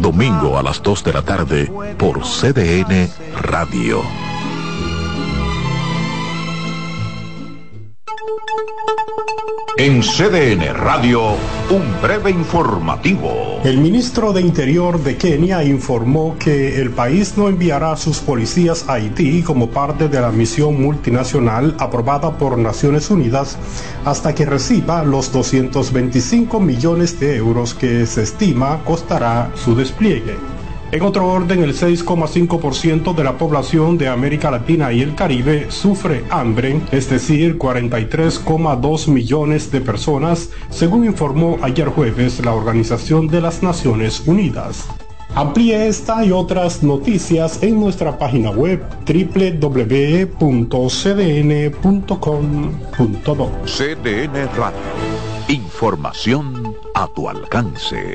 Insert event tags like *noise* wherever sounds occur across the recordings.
Domingo a las 2 de la tarde por CDN Radio. En CDN Radio, un breve informativo. El ministro de Interior de Kenia informó que el país no enviará a sus policías a Haití como parte de la misión multinacional aprobada por Naciones Unidas hasta que reciba los 225 millones de euros que se estima costará su despliegue. En otro orden, el 6,5% de la población de América Latina y el Caribe sufre hambre, es decir, 43,2 millones de personas, según informó ayer jueves la Organización de las Naciones Unidas. Amplíe esta y otras noticias en nuestra página web www.cdn.com.do. CDN Radio. Información a tu alcance.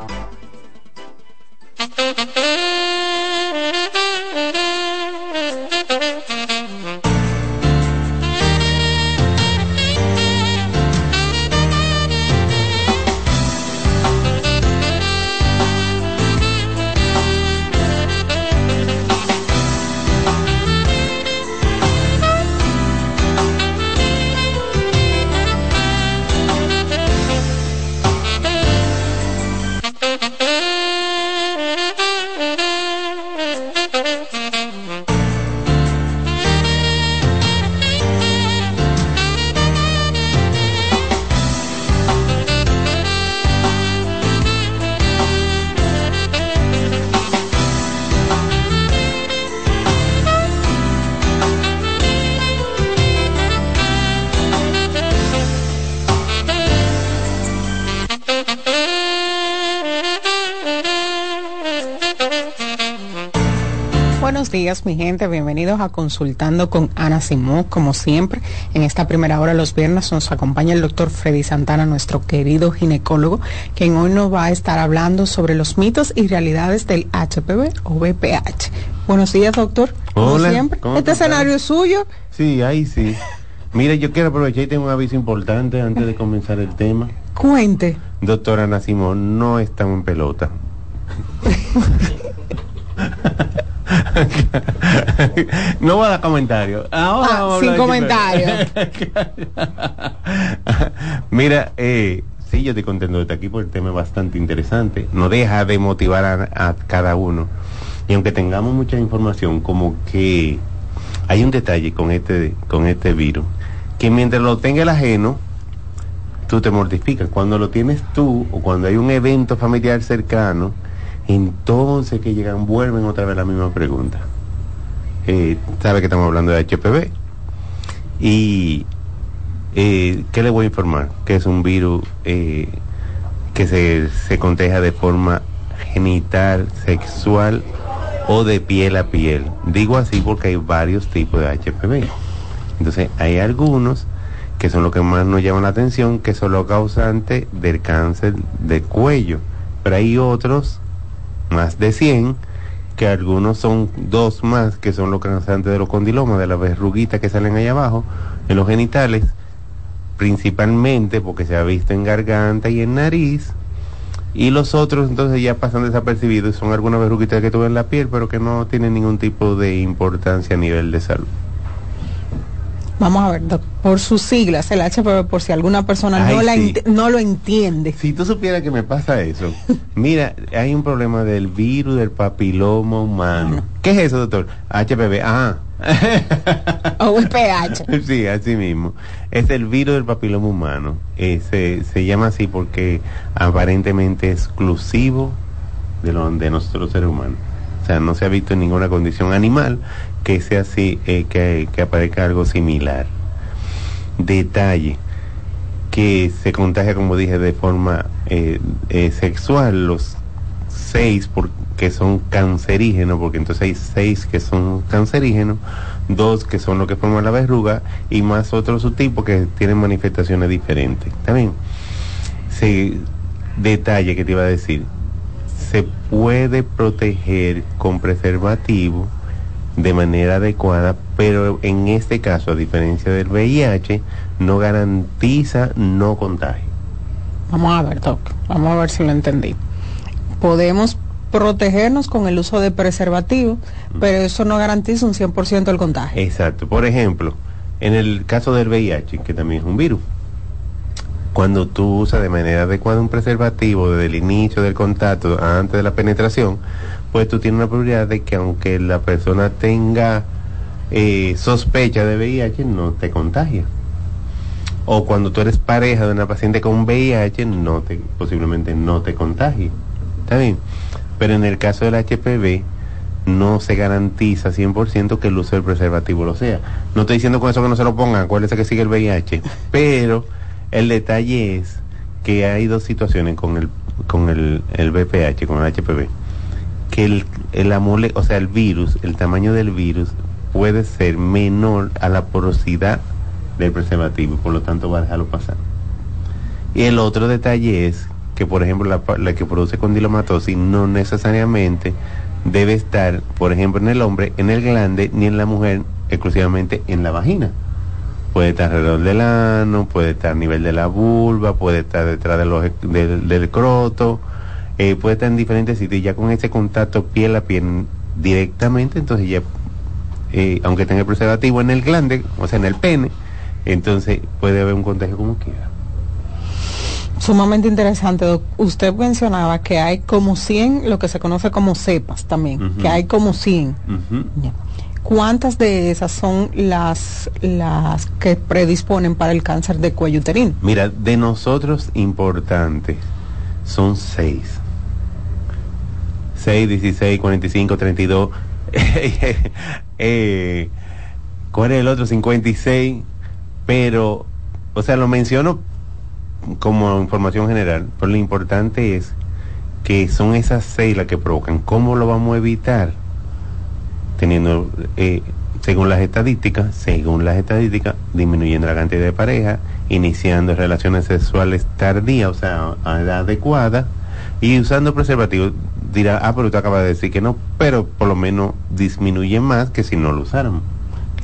Días, mi gente. Bienvenidos a Consultando con Ana Simón. Como siempre, en esta primera hora los viernes nos acompaña el doctor Freddy Santana, nuestro querido ginecólogo, quien hoy nos va a estar hablando sobre los mitos y realidades del HPV o VPH. Buenos días, doctor. Como Hola, siempre. ¿cómo Este escenario es suyo. Sí, ahí sí. Mira, yo quiero aprovechar y tengo un aviso importante antes de comenzar el tema. Cuente. Doctora Ana Simón, no estamos en pelota. *laughs* *laughs* no voy a dar comentarios. Ahora Ah, vamos sin comentarios. *laughs* Mira, eh, sí, yo estoy contento de estar aquí porque el tema es bastante interesante. No deja de motivar a, a cada uno. Y aunque tengamos mucha información, como que hay un detalle con este, con este virus, que mientras lo tenga el ajeno, tú te mortificas. Cuando lo tienes tú o cuando hay un evento familiar cercano, entonces que llegan, vuelven otra vez la misma pregunta. Eh, sabe que estamos hablando de HPV. Y eh, ¿qué le voy a informar? Que es un virus eh, que se, se de forma genital, sexual o de piel a piel. Digo así porque hay varios tipos de HPV. Entonces hay algunos que son los que más nos llaman la atención, que son los causantes del cáncer de cuello. Pero hay otros, más de 100, que algunos son dos más, que son los causantes de los condilomas, de las verruguitas que salen ahí abajo, en los genitales, principalmente porque se ha visto en garganta y en nariz, y los otros entonces ya pasan desapercibidos, son algunas verruguitas que tuve en la piel, pero que no tienen ningún tipo de importancia a nivel de salud. Vamos a ver, por sus siglas, el HPV, por si alguna persona no, la no lo entiende. Si tú supieras que me pasa eso, *laughs* mira, hay un problema del virus del papiloma humano. ¿Qué es eso, doctor? HPV, ah. *laughs* o VPH. *laughs* Sí, así mismo. Es el virus del papiloma humano. Eh, se, se llama así porque aparentemente es exclusivo de, lo, de nosotros seres humanos. O sea, no se ha visto en ninguna condición animal que sea así, eh, que, que, aparezca algo similar. Detalle, que se contagia, como dije, de forma eh, eh, sexual, los seis que son cancerígenos, porque entonces hay seis que son cancerígenos, dos que son los que forman la verruga y más otros subtipos que tienen manifestaciones diferentes. ¿Está bien? Se, detalle que te iba a decir, se puede proteger con preservativo de manera adecuada, pero en este caso, a diferencia del VIH, no garantiza no contagio. Vamos a ver, Doc, vamos a ver si lo entendí. Podemos protegernos con el uso de preservativo, pero eso no garantiza un 100% el contagio. Exacto. Por ejemplo, en el caso del VIH, que también es un virus, cuando tú usas de manera adecuada un preservativo desde el inicio del contacto, antes de la penetración, pues tú tienes una probabilidad de que aunque la persona tenga eh, sospecha de VIH, no te contagia. O cuando tú eres pareja de una paciente con VIH, no te, posiblemente no te contagie. ¿Está bien? Pero en el caso del HPV, no se garantiza 100% que el uso del preservativo lo sea. No estoy diciendo con eso que no se lo pongan, acuérdense que sigue el VIH. *laughs* Pero el detalle es que hay dos situaciones con el, con el, el con el HPV que el, el amole, o sea, el virus, el tamaño del virus puede ser menor a la porosidad del preservativo, por lo tanto va a dejarlo pasar. Y el otro detalle es que, por ejemplo, la, la que produce condilomatosis no necesariamente debe estar, por ejemplo, en el hombre, en el glande, ni en la mujer, exclusivamente en la vagina. Puede estar alrededor del ano, puede estar a nivel de la vulva, puede estar detrás de los, del, del croto, eh, puede estar en diferentes sitios, ya con ese contacto piel a piel directamente, entonces ya, eh, aunque tenga el preservativo en el glande, o sea, en el pene, entonces puede haber un contagio como quiera. Sumamente interesante. Usted mencionaba que hay como 100, lo que se conoce como cepas también, uh -huh. que hay como 100. Uh -huh. ¿Cuántas de esas son las, las que predisponen para el cáncer de cuello uterino? Mira, de nosotros importantes son seis. 6, 16, 45, 32. eh, ¿Cuál es el otro? 56. Pero, o sea, lo menciono como información general, pero lo importante es que son esas seis las que provocan. ¿Cómo lo vamos a evitar? Teniendo, eh, según las estadísticas, según las estadísticas, disminuyendo la cantidad de parejas, iniciando relaciones sexuales tardías, o sea, a edad adecuada, y usando preservativos dirá, ah, pero tú acabas de decir que no, pero por lo menos disminuye más que si no lo usaran.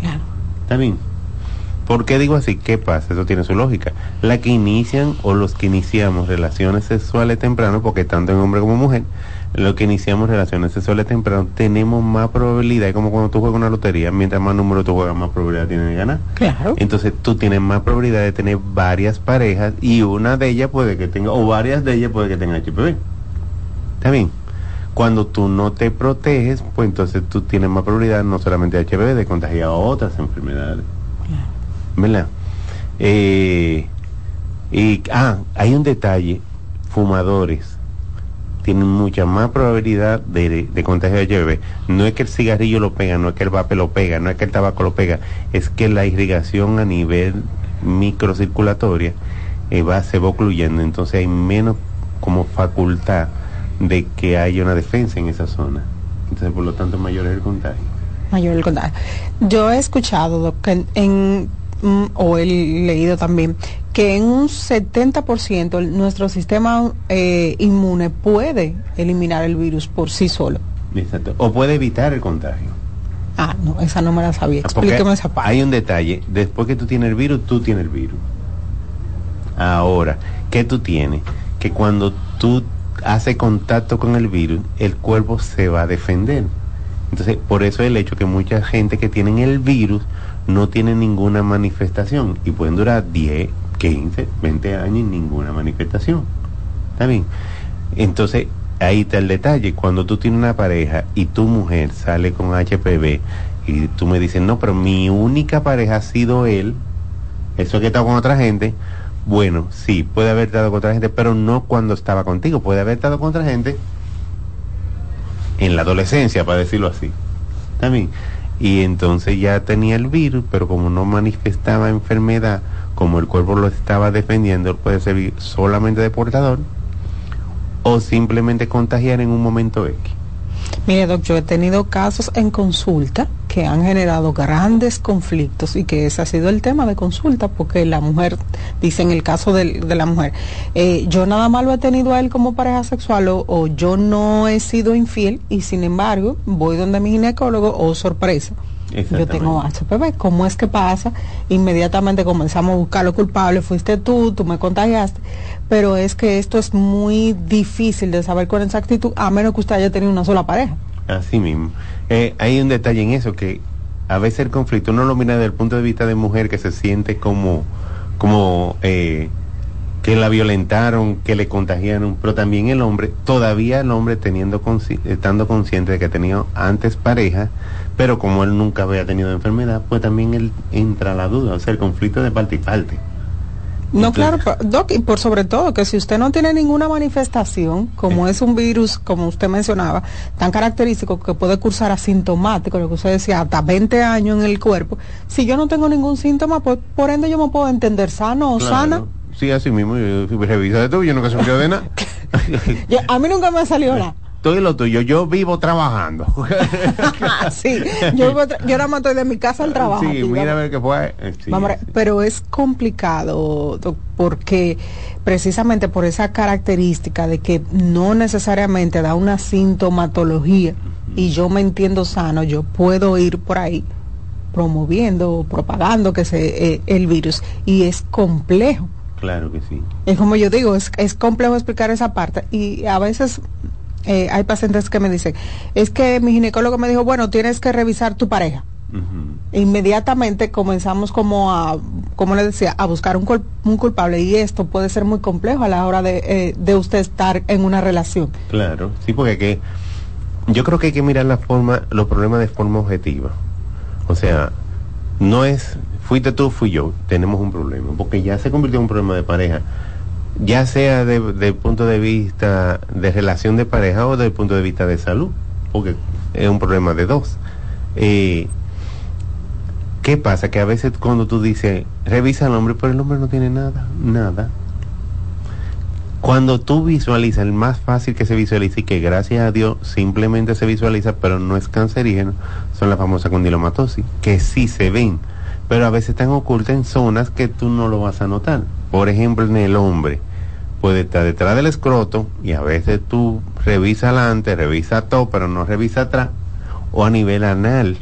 Claro. ¿Está bien? ¿Por qué digo así? ¿Qué pasa? Eso tiene su lógica. La que inician o los que iniciamos relaciones sexuales temprano, porque tanto en hombre como mujer, los que iniciamos relaciones sexuales temprano, tenemos más probabilidad, como cuando tú juegas una lotería, mientras más número tú juegas, más probabilidad tienes de ganar. Claro. Entonces tú tienes más probabilidad de tener varias parejas y una de ellas puede que tenga, o varias de ellas puede que tenga HPV. ¿Está bien? Cuando tú no te proteges, pues entonces tú tienes más probabilidad no solamente de HPV, de contagiar otras enfermedades. Claro. ¿Verdad? Eh, Y, ah, hay un detalle, fumadores tienen mucha más probabilidad de, contagio de HIV. No es que el cigarrillo lo pega, no es que el vape lo pega, no es que el tabaco lo pega, es que la irrigación a nivel microcirculatoria eh, va, se va entonces hay menos como facultad de que haya una defensa en esa zona. Entonces, por lo tanto, mayor es el contagio. Mayor el contagio. Yo he escuchado que en Mm, o he leído también, que en un 70% nuestro sistema eh, inmune puede eliminar el virus por sí solo. Exacto. O puede evitar el contagio. Ah, no, esa no me la sabía. Ah, Explíqueme esa parte. Hay un detalle. Después que tú tienes el virus, tú tienes el virus. Ahora, ¿qué tú tienes? Que cuando tú haces contacto con el virus, el cuerpo se va a defender. Entonces, por eso el hecho que mucha gente que tienen el virus no tienen ninguna manifestación y pueden durar 10, 15, 20 años y ninguna manifestación. ¿Está bien? Entonces, ahí está el detalle. Cuando tú tienes una pareja y tu mujer sale con HPV y tú me dices, no, pero mi única pareja ha sido él, eso que estado con otra gente, bueno, sí, puede haber estado con otra gente, pero no cuando estaba contigo, puede haber estado con otra gente en la adolescencia, para decirlo así. También y entonces ya tenía el virus, pero como no manifestaba enfermedad, como el cuerpo lo estaba defendiendo, puede ser solamente de portador o simplemente contagiar en un momento X. Mire, doctor, yo he tenido casos en consulta que han generado grandes conflictos y que ese ha sido el tema de consulta, porque la mujer, dice en el caso de, la mujer, eh, yo nada más lo he tenido a él como pareja sexual o, yo no he sido infiel y sin embargo voy donde mi ginecólogo, o oh, sorpresa. Yo tengo HPV, ¿cómo es que pasa? Inmediatamente comenzamos a buscar lo culpable, fuiste tú, tú me contagiaste, pero es que esto es muy difícil de saber con exactitud, a menos que usted haya tenido una sola pareja. Así mismo. Eh, hay un detalle en eso que a veces el conflicto uno lo mira desde el punto de vista de mujer que se siente como, como eh, que la violentaron, que le contagiaron, pero también el hombre, todavía el hombre teniendo estando consciente de que tenido antes pareja, pero como él nunca había tenido enfermedad, pues también él entra a la duda, o sea, el conflicto de parte y parte. No, claro, Doc, y por sobre todo que si usted no tiene ninguna manifestación, como es un virus, como usted mencionaba, tan característico que puede cursar asintomático, lo que usted decía, hasta 20 años en el cuerpo, si yo no tengo ningún síntoma, pues por ende yo me puedo entender sano o sana. Sí, así mismo, yo, revisa de todo, yo nunca se me de nada. *laughs* a mí nunca me ha salido *laughs* nada todo lo tuyo, yo vivo trabajando. *laughs* sí, yo, yo nada más estoy de mi casa al trabajo. Sí, mira a ver qué fue. Eh, pero es complicado porque precisamente por esa característica de que no necesariamente da una sintomatología y yo me entiendo sano, yo puedo ir por ahí promoviendo, propagando que se, eh, el virus y es complejo. Claro que sí. Es como yo digo, es, es complejo explicar esa parte y a veces eh, hay pacientes que me dicen, es que mi ginecólogo me dijo, bueno, tienes que revisar tu pareja. Inmediatamente comenzamos como a, como le decía, a buscar un, culpable y esto puede ser muy complejo a la hora de, eh, de usted estar en una relación. Claro, sí, porque que, yo creo que hay que mirar la forma, los problemas de forma objetiva. O sea, no es, fuiste tú, fui yo, tenemos un problema, porque ya se convirtió en un problema de pareja ya sea desde el punto de vista de relación de pareja o desde el punto de vista de salud, porque es un problema de dos. Eh, ¿Qué pasa? Que a veces cuando tú dices, revisa al hombre, pero el hombre no tiene nada, nada. Cuando tú visualizas, el más fácil que se visualiza y que gracias a Dios simplemente se visualiza, pero no es cancerígeno, son las famosas condilomatosis, que sí se ven, pero a veces están ocultas en zonas que tú no lo vas a notar. Por ejemplo, en el hombre, puede estar detrás del escroto y a veces tú revisas adelante, revisa todo, pero no revisa atrás, o a nivel anal.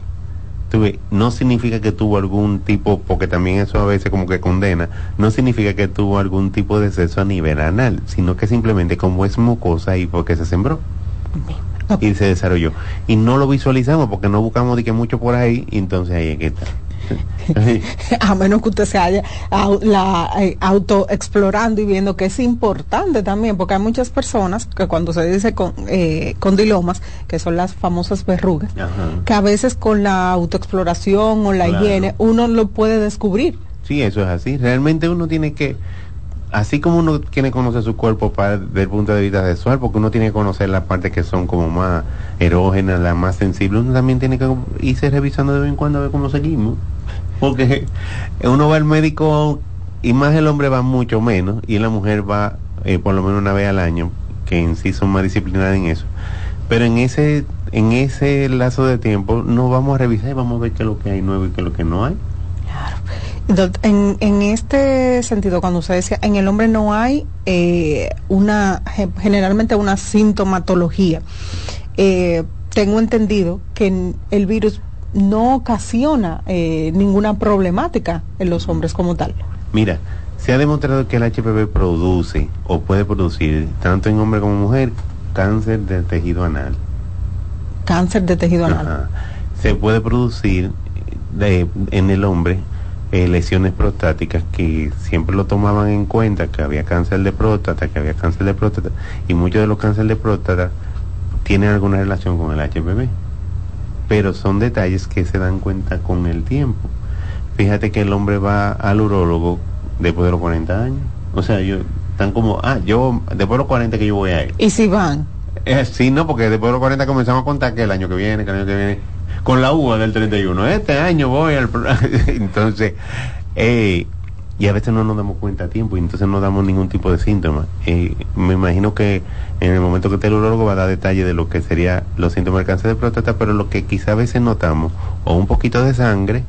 no significa que tuvo algún tipo, porque también eso a veces como que condena, no significa que tuvo algún tipo de sexo a nivel anal, sino que simplemente como es mucosa y porque se sembró y se desarrolló. Y no lo visualizamos porque no buscamos de que mucho por ahí, y entonces ahí es que está. *laughs* a menos que usted se haya la, eh, autoexplorando y viendo que es importante también, porque hay muchas personas que cuando se dice con, eh, condilomas, que son las famosas verrugas, que a veces con la autoexploración o la higiene uno lo puede descubrir. Sí, eso es así. Realmente uno tiene que así como uno tiene que conocer su cuerpo para, desde el punto de vista sexual, porque uno tiene que conocer las partes que son como más erógenas, las más sensibles, uno también tiene que irse revisando de vez en cuando a ver cómo seguimos. Porque uno va al médico y más el hombre va mucho menos y la mujer va eh, por lo menos una vez al año, que en sí son más disciplinadas en eso. Pero en ese, en ese lazo de tiempo no vamos a revisar y vamos a ver qué es lo que hay nuevo y qué es lo que no hay. En, en este sentido, cuando usted decía, en el hombre no hay eh, una, generalmente una sintomatología. Eh, tengo entendido que el virus no ocasiona eh, ninguna problemática en los hombres como tal. Mira, se ha demostrado que el HPV produce o puede producir, tanto en hombre como mujer, cáncer de tejido anal. Cáncer de tejido anal. Se puede producir de, en el hombre eh, lesiones prostáticas que siempre lo tomaban en cuenta que había cáncer de próstata, que había cáncer de próstata y muchos de los cánceres de próstata tienen alguna relación con el HPV. Pero son detalles que se dan cuenta con el tiempo. Fíjate que el hombre va al urólogo después de los 40 años. O sea, yo están como, ah, yo después de los 40 que yo voy a ir. ¿Y si van? Eh, sí, no, porque después de los 40 comenzamos a contar que el año que viene, que el año que viene con la uva del 31. Este año voy al... *laughs* entonces, eh, y a veces no nos damos cuenta a tiempo y entonces no damos ningún tipo de síntomas. Eh, me imagino que en el momento que el urólogo va a dar detalle de lo que sería los síntomas del cáncer de próstata, pero lo que quizá a veces notamos, o un poquito de sangre,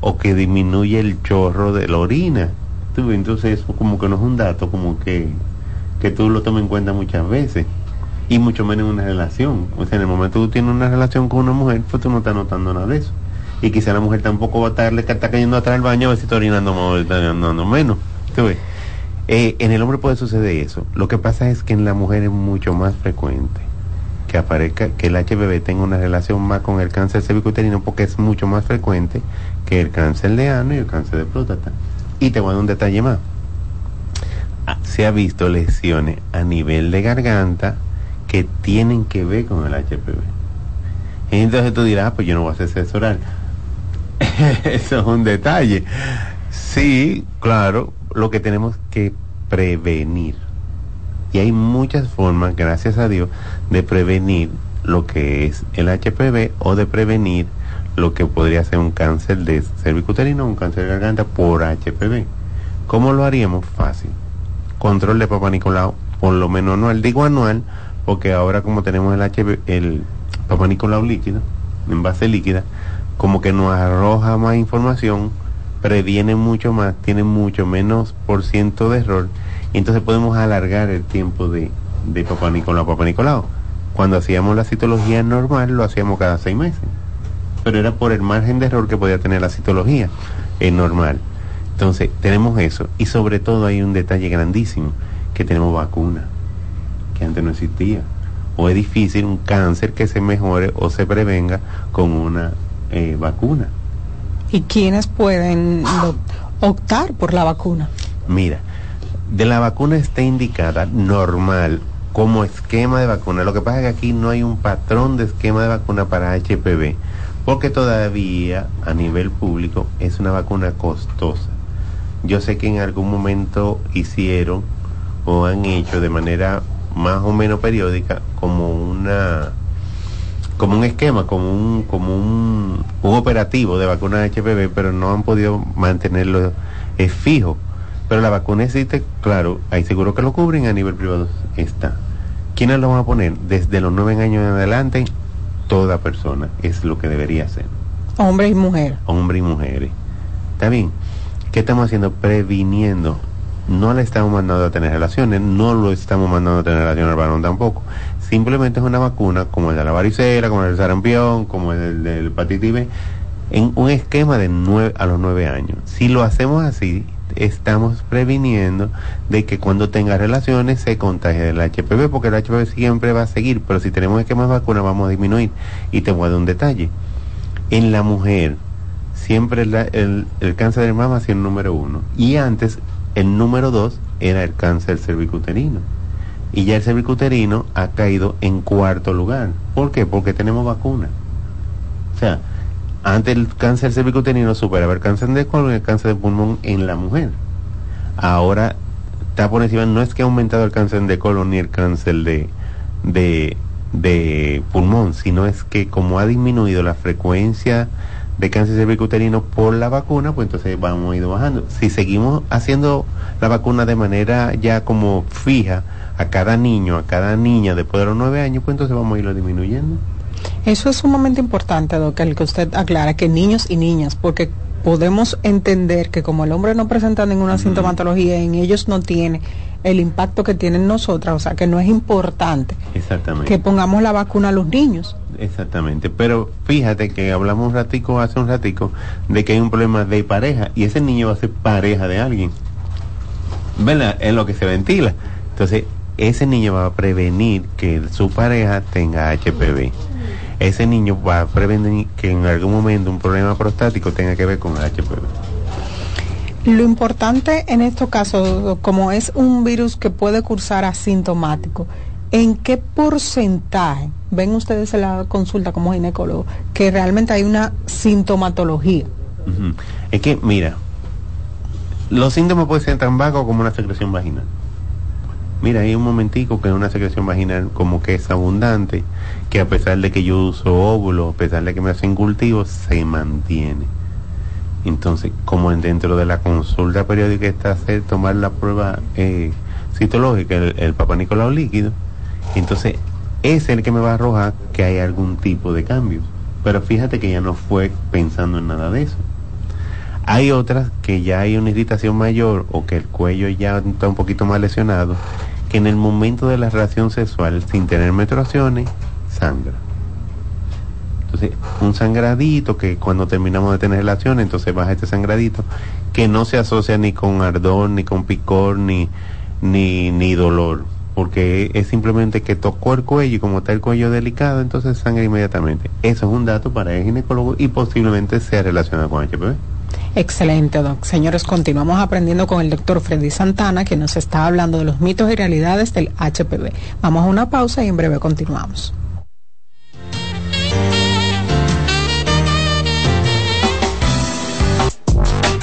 o que disminuye el chorro de la orina. Entonces eso como que no es un dato, como que, que tú lo tomes en cuenta muchas veces y mucho menos en una relación. O sea, en el momento que tú tienes una relación con una mujer, pues tú no estás notando nada de eso. Y quizá la mujer tampoco va a estarle está cayendo atrás del baño a ver si está orinando más orinando menos. Eh, en el hombre puede suceder eso. Lo que pasa es que en la mujer es mucho más frecuente que aparezca, que el HPV tenga una relación más con el cáncer cervicuterino porque es mucho más frecuente que el cáncer de ano y el cáncer de próstata. Y te voy a dar un detalle más. Ah, se ha visto lesiones a nivel de garganta, que tienen que ver con el HPV. Entonces tú dirás, ah, pues yo no voy a hacer sexo oral. *laughs* Eso es un detalle. Sí, claro, lo que tenemos que prevenir. Y hay muchas formas, gracias a Dios, de prevenir lo que es el HPV o de prevenir lo que podría ser un cáncer de cervicuterino o un cáncer de garganta por HPV. ¿Cómo lo haríamos? Fácil. Control de Papa Nicolau, por lo menos anual. Digo anual porque ahora como tenemos el HB, el Papá Nicolau líquido, en base líquida, como que nos arroja más información, previene mucho más, tiene mucho menos por ciento de error, y entonces podemos alargar el tiempo de, de Papá Nicolau Papá Nicolau. Cuando hacíamos la citología normal lo hacíamos cada seis meses, pero era por el margen de error que podía tener la citología es normal. Entonces tenemos eso, y sobre todo hay un detalle grandísimo, que tenemos vacuna antes no existía. O es difícil un cáncer que se mejore o se prevenga con una eh, vacuna. ¿Y quiénes pueden optar por la vacuna? Mira, de la vacuna está indicada normal como esquema de vacuna. Lo que pasa es que aquí no hay un patrón de esquema de vacuna para HPV, porque todavía a nivel público es una vacuna costosa. Yo sé que en algún momento hicieron o han hecho de manera más o menos periódica como una como un esquema, como un, como un, un operativo de vacuna HPV, pero no han podido mantenerlo es fijo. Pero la vacuna existe, claro, hay seguro que lo cubren, a nivel privado está. ¿Quiénes lo van a poner? Desde los nueve años en adelante, toda persona es lo que debería ser. Hombre y mujer. Hombre y mujeres. ¿Está bien? ¿Qué estamos haciendo? Previniendo no le estamos mandando a tener relaciones, no lo estamos mandando a tener relaciones al varón tampoco. Simplemente es una vacuna como el de la varicela, como el del sarampión, como el del hepatitis B, en un esquema de 9 a los 9 años. Si lo hacemos así, estamos previniendo de que cuando tenga relaciones se contagie del HPV, porque el HPV siempre va a seguir, pero si tenemos esquemas de vacuna vamos a disminuir. Y te voy a dar un detalle. En la mujer, siempre el, el cáncer de mama ha sido el número uno. Y antes el número dos era el cáncer cervicuterino. Y ya el cervicuterino ha caído en cuarto lugar. ¿Por qué? Porque tenemos vacuna. O sea, antes el cáncer cervicuterino superaba el cáncer de colon y el cáncer de pulmón en la mujer. Ahora está por encima, no es que ha aumentado el cáncer de colon ni el cáncer de, de, de pulmón, sino es que como ha disminuido la frecuencia de cáncer cervicuterino por la vacuna, pues entonces vamos a ir bajando. Si seguimos haciendo la vacuna de manera ya como fija a cada niño, a cada niña después de los nueve años, pues entonces vamos a irlo disminuyendo. Eso es sumamente importante, doctor, el que usted aclara, que niños y niñas, porque podemos entender que como el hombre no presenta ninguna sintomatología, en ellos no tiene el impacto que tienen nosotras, o sea que no es importante Exactamente. que pongamos la vacuna a los niños. Exactamente, pero fíjate que hablamos un ratico, hace un ratico, de que hay un problema de pareja y ese niño va a ser pareja de alguien. ¿Verdad? Es lo que se ventila. Entonces, ese niño va a prevenir que su pareja tenga HPV. Ese niño va a prevenir que en algún momento un problema prostático tenga que ver con HPV. Lo importante en estos casos, como es un virus que puede cursar asintomático, ¿en qué porcentaje ven ustedes en la consulta como ginecólogo que realmente hay una sintomatología? Es que, mira, los síntomas pueden ser tan vagos como una secreción vaginal. Mira, hay un momentico que una secreción vaginal como que es abundante, que a pesar de que yo uso óvulos, a pesar de que me hacen cultivos, se mantiene. Entonces, como en dentro de la consulta periódica está hacer, tomar la prueba eh, citológica, el, el papá Nicolau líquido, entonces es el que me va a arrojar que hay algún tipo de cambio. Pero fíjate que ya no fue pensando en nada de eso. Hay otras que ya hay una irritación mayor o que el cuello ya está un poquito más lesionado, que en el momento de la relación sexual, sin tener menstruaciones, sangra. Entonces, un sangradito que cuando terminamos de tener relaciones, entonces baja este sangradito, que no se asocia ni con ardor, ni con picor, ni, ni, ni dolor, porque es simplemente que tocó el cuello y como está el cuello delicado, entonces sangra inmediatamente. Eso es un dato para el ginecólogo y posiblemente sea relacionado con HPV. Excelente, doc. Señores, continuamos aprendiendo con el doctor Freddy Santana, que nos está hablando de los mitos y realidades del HPV. Vamos a una pausa y en breve continuamos.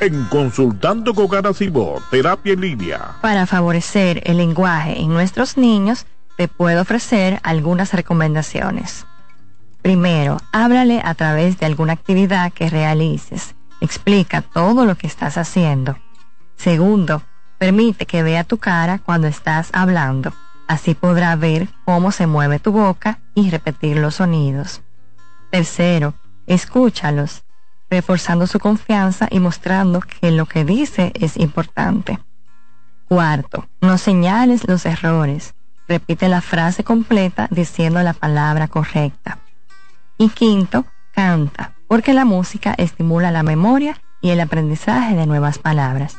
En Consultando con Ana Simó, Terapia en Línea. Para favorecer el lenguaje en nuestros niños, te puedo ofrecer algunas recomendaciones. Primero, háblale a través de alguna actividad que realices. Explica todo lo que estás haciendo. Segundo, permite que vea tu cara cuando estás hablando. Así podrá ver cómo se mueve tu boca y repetir los sonidos. Tercero, escúchalos, reforzando su confianza y mostrando que lo que dice es importante. Cuarto, no señales los errores. Repite la frase completa diciendo la palabra correcta. Y quinto, canta, porque la música estimula la memoria y el aprendizaje de nuevas palabras.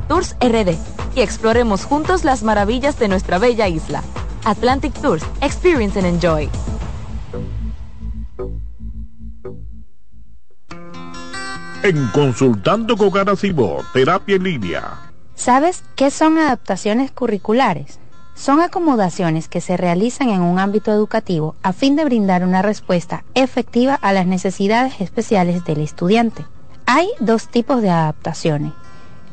Tours RD y exploremos juntos las maravillas de nuestra bella isla. Atlantic Tours, Experience and Enjoy. En Consultando con Garacimo, Terapia en Línea. ¿Sabes qué son adaptaciones curriculares? Son acomodaciones que se realizan en un ámbito educativo a fin de brindar una respuesta efectiva a las necesidades especiales del estudiante. Hay dos tipos de adaptaciones.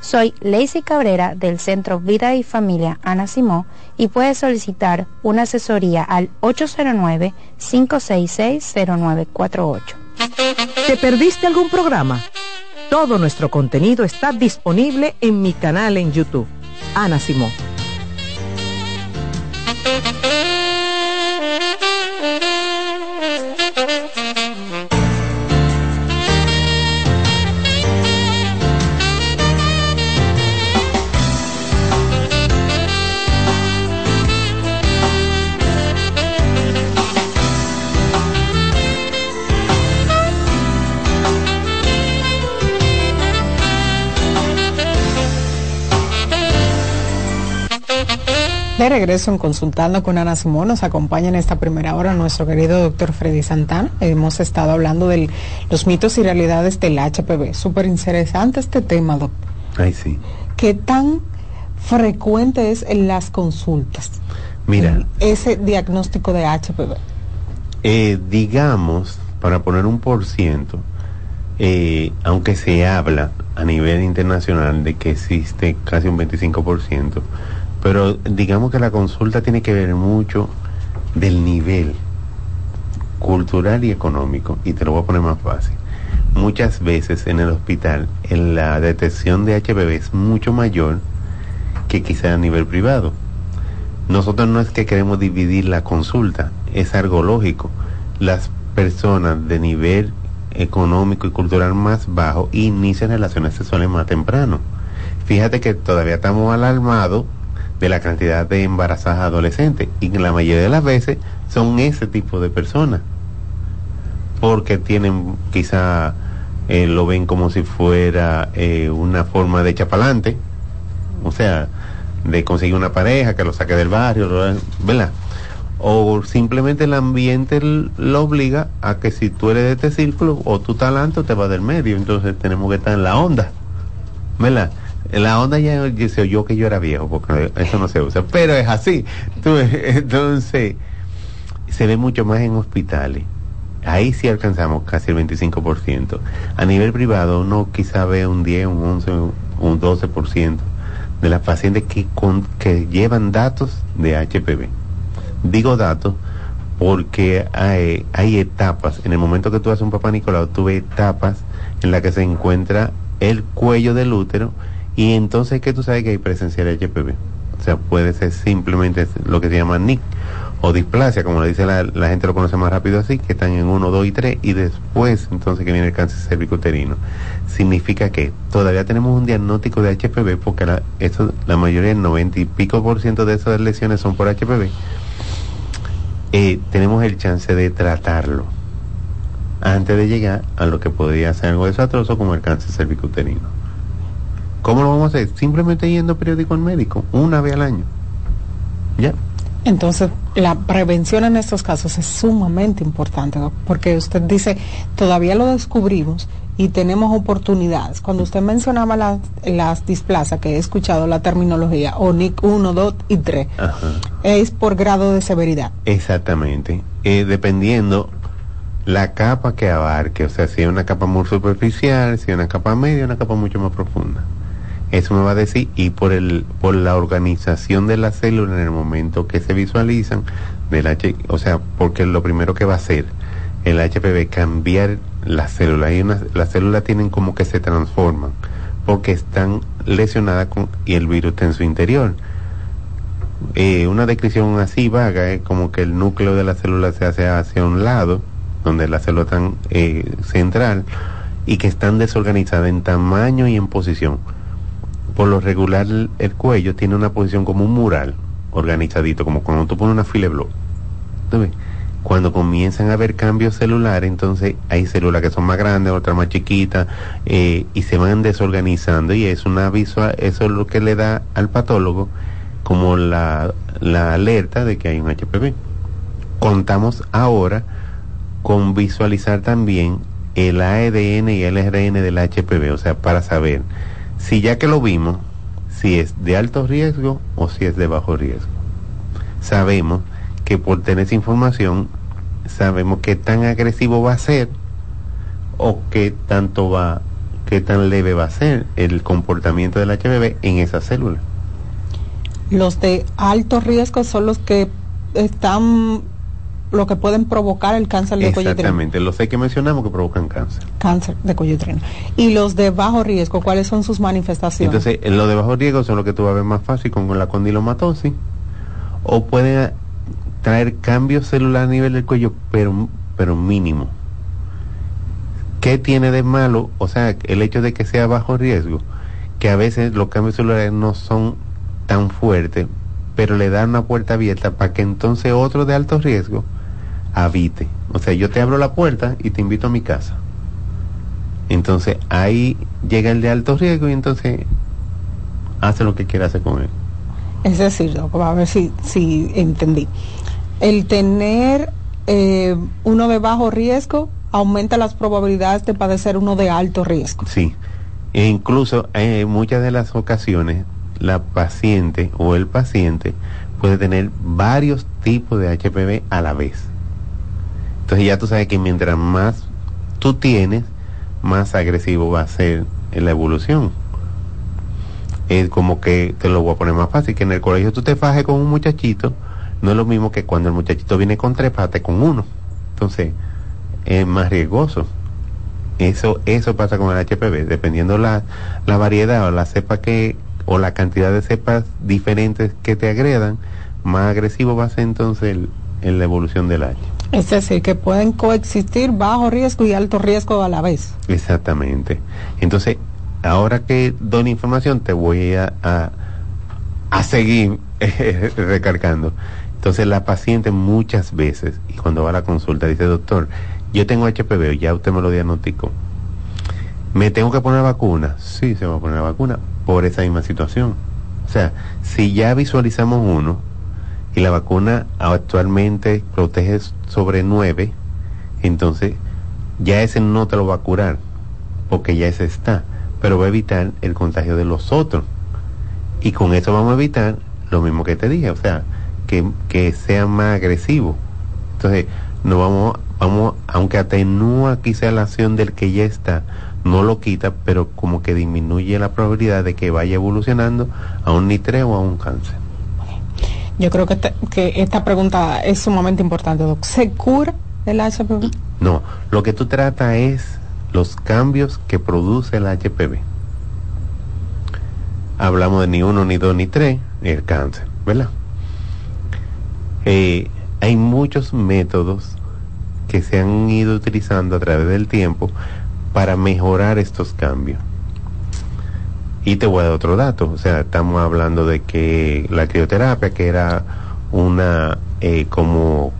Soy Lacey Cabrera del Centro Vida y Familia Ana Simó y puedes solicitar una asesoría al 809-566-0948. ¿Te perdiste algún programa? Todo nuestro contenido está disponible en mi canal en YouTube. Ana Simón. Regreso en Consultando con Ana Simón, nos acompaña en esta primera hora nuestro querido doctor Freddy Santana. Hemos estado hablando de los mitos y realidades del HPV. Súper interesante este tema, doctor. Ay, sí. ¿Qué tan frecuente es en las consultas? Mira. Ese diagnóstico de HPV. Eh, digamos, para poner un por ciento, eh, aunque se habla a nivel internacional de que existe casi un 25%, pero digamos que la consulta tiene que ver mucho del nivel cultural y económico. Y te lo voy a poner más fácil. Muchas veces en el hospital en la detección de HPV es mucho mayor que quizá a nivel privado. Nosotros no es que queremos dividir la consulta, es algo lógico. Las personas de nivel económico y cultural más bajo inician relaciones sexuales más temprano. Fíjate que todavía estamos alarmados de la cantidad de embarazadas adolescentes y la mayoría de las veces son ese tipo de personas porque tienen quizá eh, lo ven como si fuera eh, una forma de chapalante o sea de conseguir una pareja que lo saque del barrio ¿verdad? o simplemente el ambiente lo obliga a que si tú eres de este círculo o tu talento te va del medio entonces tenemos que estar en la onda ¿verdad? La onda ya se oyó que yo era viejo, porque eso no se usa, pero es así. Entonces, se ve mucho más en hospitales. Ahí sí alcanzamos casi el 25%. A nivel privado, uno quizá ve un 10, un 11, un 12% de las pacientes que, que llevan datos de HPV. Digo datos porque hay, hay etapas. En el momento que tú haces un papá Nicolau, tú ves etapas en las que se encuentra el cuello del útero y entonces que tú sabes que hay presencia de HPV. O sea, puede ser simplemente lo que se llama NIC o displasia, como le dice la, gente lo conoce más rápido así, que están en 1, 2 y 3, y después entonces que viene el cáncer cervicuterino. Significa que todavía tenemos un diagnóstico de HPV, porque la, eso, la mayoría, el 90 y pico por ciento de esas lesiones son por HPV. Eh, tenemos el chance de tratarlo antes de llegar a lo que podría ser algo desastroso como el cáncer cervicuterino. ¿Cómo lo vamos a hacer? Simplemente yendo periódico al médico, una vez al año. Ya. Entonces, la prevención en estos casos es sumamente importante, porque usted dice, todavía lo descubrimos y tenemos oportunidades. Cuando usted mencionaba las, las displazas, que he escuchado la terminología, o NIC 1, 2 y 3, es por grado de severidad. Exactamente. Eh, dependiendo la capa que abarque, o sea, si es una capa muy superficial, si es una capa media, una capa mucho más profunda. Eso me va a decir, y por, el, por la organización de las células en el momento que se visualizan, del H, o sea, porque lo primero que va a hacer el HPV cambiar las células. Y las células tienen como que se transforman, porque están lesionadas con, y el virus está en su interior. Eh, una descripción así vaga es como que el núcleo de la célula se hace hacia un lado, donde la célula está eh, central, y que están desorganizadas en tamaño y en posición por lo regular el, cuello tiene una posición como un mural organizadito, como cuando tú pones una file blog. Cuando comienzan a haber cambios celulares, entonces hay células que son más grandes, otras más chiquitas, eh, y se van desorganizando y es una visual, eso es lo que le da al patólogo como la, la alerta de que hay un HPV. Contamos ahora con visualizar también el AEDN y el RN del HPV, o sea, para saber si ya que lo vimos, si es de alto riesgo o si es de bajo riesgo. Sabemos que por tener esa información, sabemos qué tan agresivo va a ser o qué tanto va, qué tan leve va a ser el comportamiento del HPV en esa célula. Los de alto riesgo son los que están lo que pueden provocar el cáncer de cuello Exactamente, los sé que mencionamos que provocan cáncer. Cáncer de cuello Y los de bajo riesgo, ¿cuáles son sus manifestaciones? Entonces, los de bajo riesgo son los que tú vas a ver más fácil con la condilomatosis o pueden traer cambios celulares a nivel del cuello, pero, pero mínimo. ¿Qué tiene de malo? O sea, el hecho de que sea bajo riesgo, que a veces los cambios celulares no son tan fuertes, pero le dan una puerta abierta para que entonces otro de alto riesgo habite. O sea, yo te abro la puerta y te invito a mi casa. Entonces ahí llega el de alto riesgo y entonces hace lo que quiera hacer con él. Es decir, a ver si, si entendí. El tener eh, uno de bajo riesgo aumenta las probabilidades de padecer uno de alto riesgo. Sí, e incluso en muchas de las ocasiones la paciente o el paciente puede tener varios tipos de HPV a la vez. Entonces ya tú sabes que mientras más tú tienes, más agresivo va a ser la evolución. Es como que te lo voy a poner más fácil, que en el colegio tú te fajes con un muchachito, no es lo mismo que cuando el muchachito viene con tres, fajate con uno. Entonces, es más riesgoso. Eso, eso pasa con el HPV, dependiendo la, la variedad o la cepa que, o la cantidad de cepas diferentes que te agredan, más agresivo va a ser entonces en la evolución del H. Es decir, que pueden coexistir bajo riesgo y alto riesgo a la vez. Exactamente. Entonces, ahora que doy la información, te voy a, a, seguir *laughs* recargando. Entonces, la paciente muchas veces, y cuando va a la consulta, dice, doctor, yo tengo HPV, ya usted me lo diagnosticó. ¿Me tengo que poner vacuna? Sí, se va a poner vacuna por esa misma situación. O sea, si ya visualizamos uno, y la vacuna actualmente protege sobre nueve, entonces ya ese no te lo va a curar, porque ya ese está, pero va a evitar el contagio de los otros. Y con eso vamos a evitar lo mismo que te dije, o sea, que, que sea más agresivo. Entonces, no vamos, vamos, aunque atenúa quizá la acción del que ya está, no lo quita, pero como que disminuye la probabilidad de que vaya evolucionando a un nitreo o a un cáncer. Yo creo que, que esta pregunta es sumamente importante, Doc. ¿Se cura el HPV? No, lo que tú tratas es los cambios que produce el HPV. Hablamos de ni uno, ni dos, ni tres, el cáncer, ¿verdad? Eh, hay muchos métodos que se han ido utilizando a través del tiempo para mejorar estos cambios. Y te voy a dar otro dato, o sea, estamos hablando de que la crioterapia, que era una eh, como,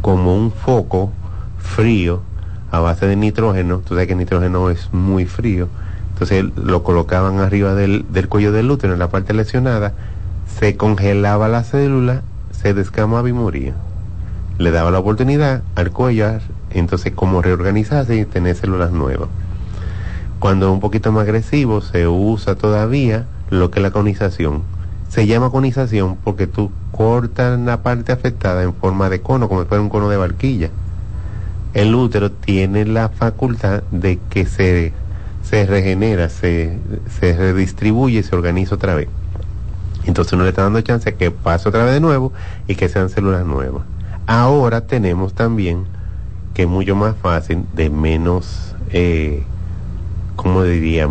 como un foco frío a base de nitrógeno, tú sabes que el nitrógeno es muy frío, entonces lo colocaban arriba del, del cuello del útero, en la parte lesionada, se congelaba la célula, se descamaba y moría. Le daba la oportunidad al cuello, entonces como reorganizarse y tener células nuevas. Cuando es un poquito más agresivo, se usa todavía lo que es la conización. Se llama conización porque tú cortas la parte afectada en forma de cono, como si fuera un cono de barquilla. El útero tiene la facultad de que se, se regenera, se, se redistribuye se organiza otra vez. Entonces uno le está dando chance que pase otra vez de nuevo y que sean células nuevas. Ahora tenemos también que es mucho más fácil, de menos... Eh, como diría,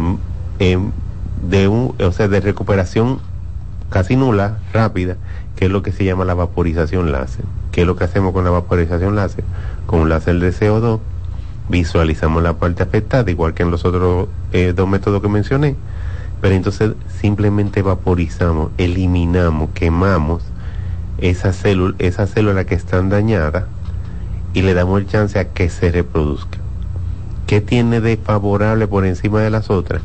em, de un, o sea, de recuperación casi nula, rápida, que es lo que se llama la vaporización láser. ¿Qué es lo que hacemos con la vaporización láser? Con un láser de CO2, visualizamos la parte afectada, igual que en los otros eh, dos métodos que mencioné, pero entonces simplemente vaporizamos, eliminamos, quemamos esas células, esas células que están dañadas y le damos el chance a que se reproduzcan. ¿Qué tiene de favorable por encima de las otras?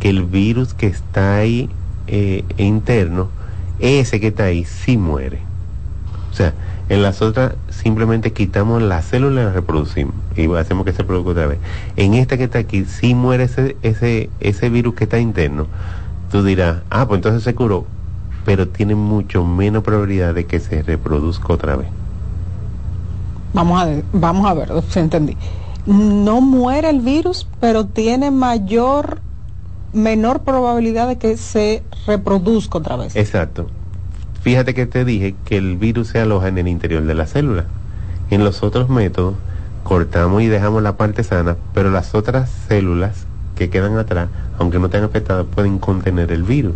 Que el virus que está ahí eh, interno, ese que está ahí, sí muere. O sea, en las otras simplemente quitamos la célula y la reproducimos y hacemos que se produzca otra vez. En esta que está aquí, sí muere ese, ese, ese virus que está interno. Tú dirás, ah, pues entonces se curó, pero tiene mucho menos probabilidad de que se reproduzca otra vez. Vamos a vamos a ver, se entendí no muere el virus, pero tiene mayor, menor probabilidad de que se reproduzca otra vez. Exacto. Fíjate que te dije que el virus se aloja en el interior de la célula. En los otros métodos cortamos y dejamos la parte sana, pero las otras células que quedan atrás, aunque no estén afectadas, pueden contener el virus.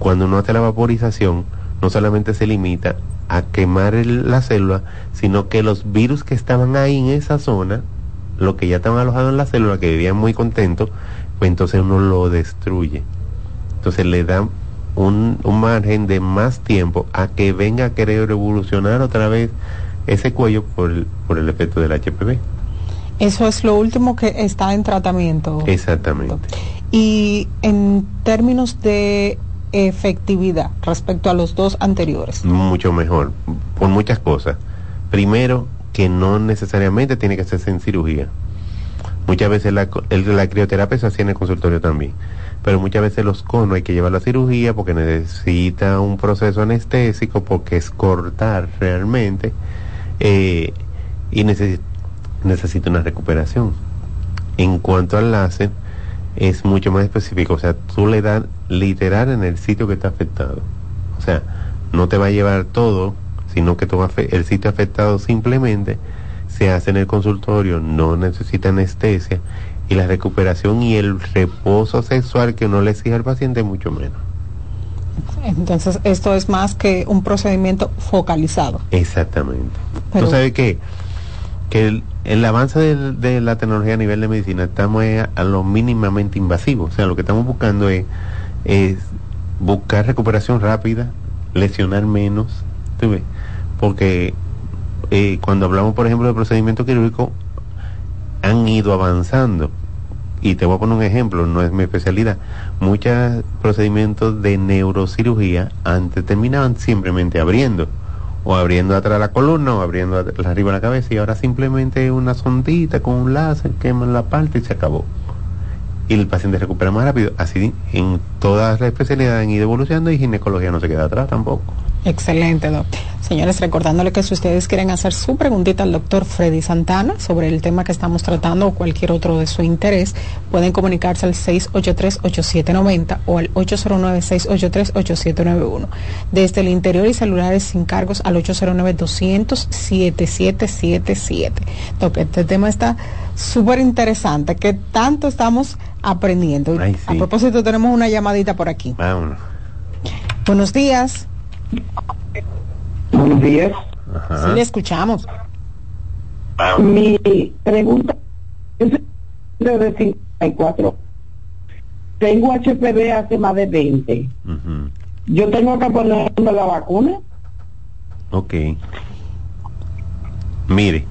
Cuando uno hace la vaporización, no solamente se limita a quemar la célula, sino que los virus que estaban ahí en esa zona lo que ya estaban alojados en la célula, que vivían muy contentos, pues entonces uno lo destruye. Entonces le da un, margen de más tiempo a que venga a querer revolucionar otra vez ese cuello por el, por el efecto del HPV. Eso es lo último que está en tratamiento. Exactamente. Y en términos de efectividad respecto a los dos anteriores. Mucho mejor, por muchas cosas. Primero, que no necesariamente tiene que hacerse en cirugía. Muchas veces la, la crioterapia se hacía en el consultorio también, pero muchas veces los conos hay que llevarlo a cirugía porque necesita un proceso anestésico, porque es cortar realmente eh, y necesita una recuperación. En cuanto al láser, es mucho más específico, o sea, tú le das literal en el sitio que está afectado. O sea, no te va a llevar todo sino que todo el sitio afectado simplemente se hace en el consultorio, no necesita anestesia y la recuperación y el reposo sexual que uno le exige al paciente mucho menos. Entonces, esto es más que un procedimiento focalizado. Exactamente. Pero, ¿Tú sabes qué? Que el, avance de, la tecnología a nivel de medicina estamos a, lo mínimamente invasivo. O sea, lo que estamos buscando es, es buscar recuperación rápida, lesionar menos. ¿tú ves? Porque eh, cuando hablamos, por ejemplo, de procedimiento quirúrgico, han ido avanzando. Y te voy a poner un ejemplo, no es mi especialidad. Muchos procedimientos de neurocirugía antes terminaban simplemente abriendo, o abriendo atrás la columna, o abriendo arriba la cabeza, y ahora simplemente una sondita con un láser, queman la parte y se acabó. Y el paciente recupera más rápido. Así en todas las especialidades han ido evolucionando y ginecología no se queda atrás tampoco. Excelente, doctor. Señores, recordándole que si ustedes quieren hacer su preguntita al doctor Freddy Santana sobre el tema que estamos tratando o cualquier otro de su interés, pueden comunicarse al 683-8790 o al 809-683-8791. Desde el interior y celulares sin cargos al 809-200-7777. Doctor, este tema está súper interesante, que tanto estamos aprendiendo. A propósito, tenemos una llamadita por aquí. Vámonos. Buenos días. Buenos días. Sí, le escuchamos. Mi pregunta es de 54. Tengo HPV hace más de 20. ¿Yo tengo que ponerme la vacuna? Ok. Mire,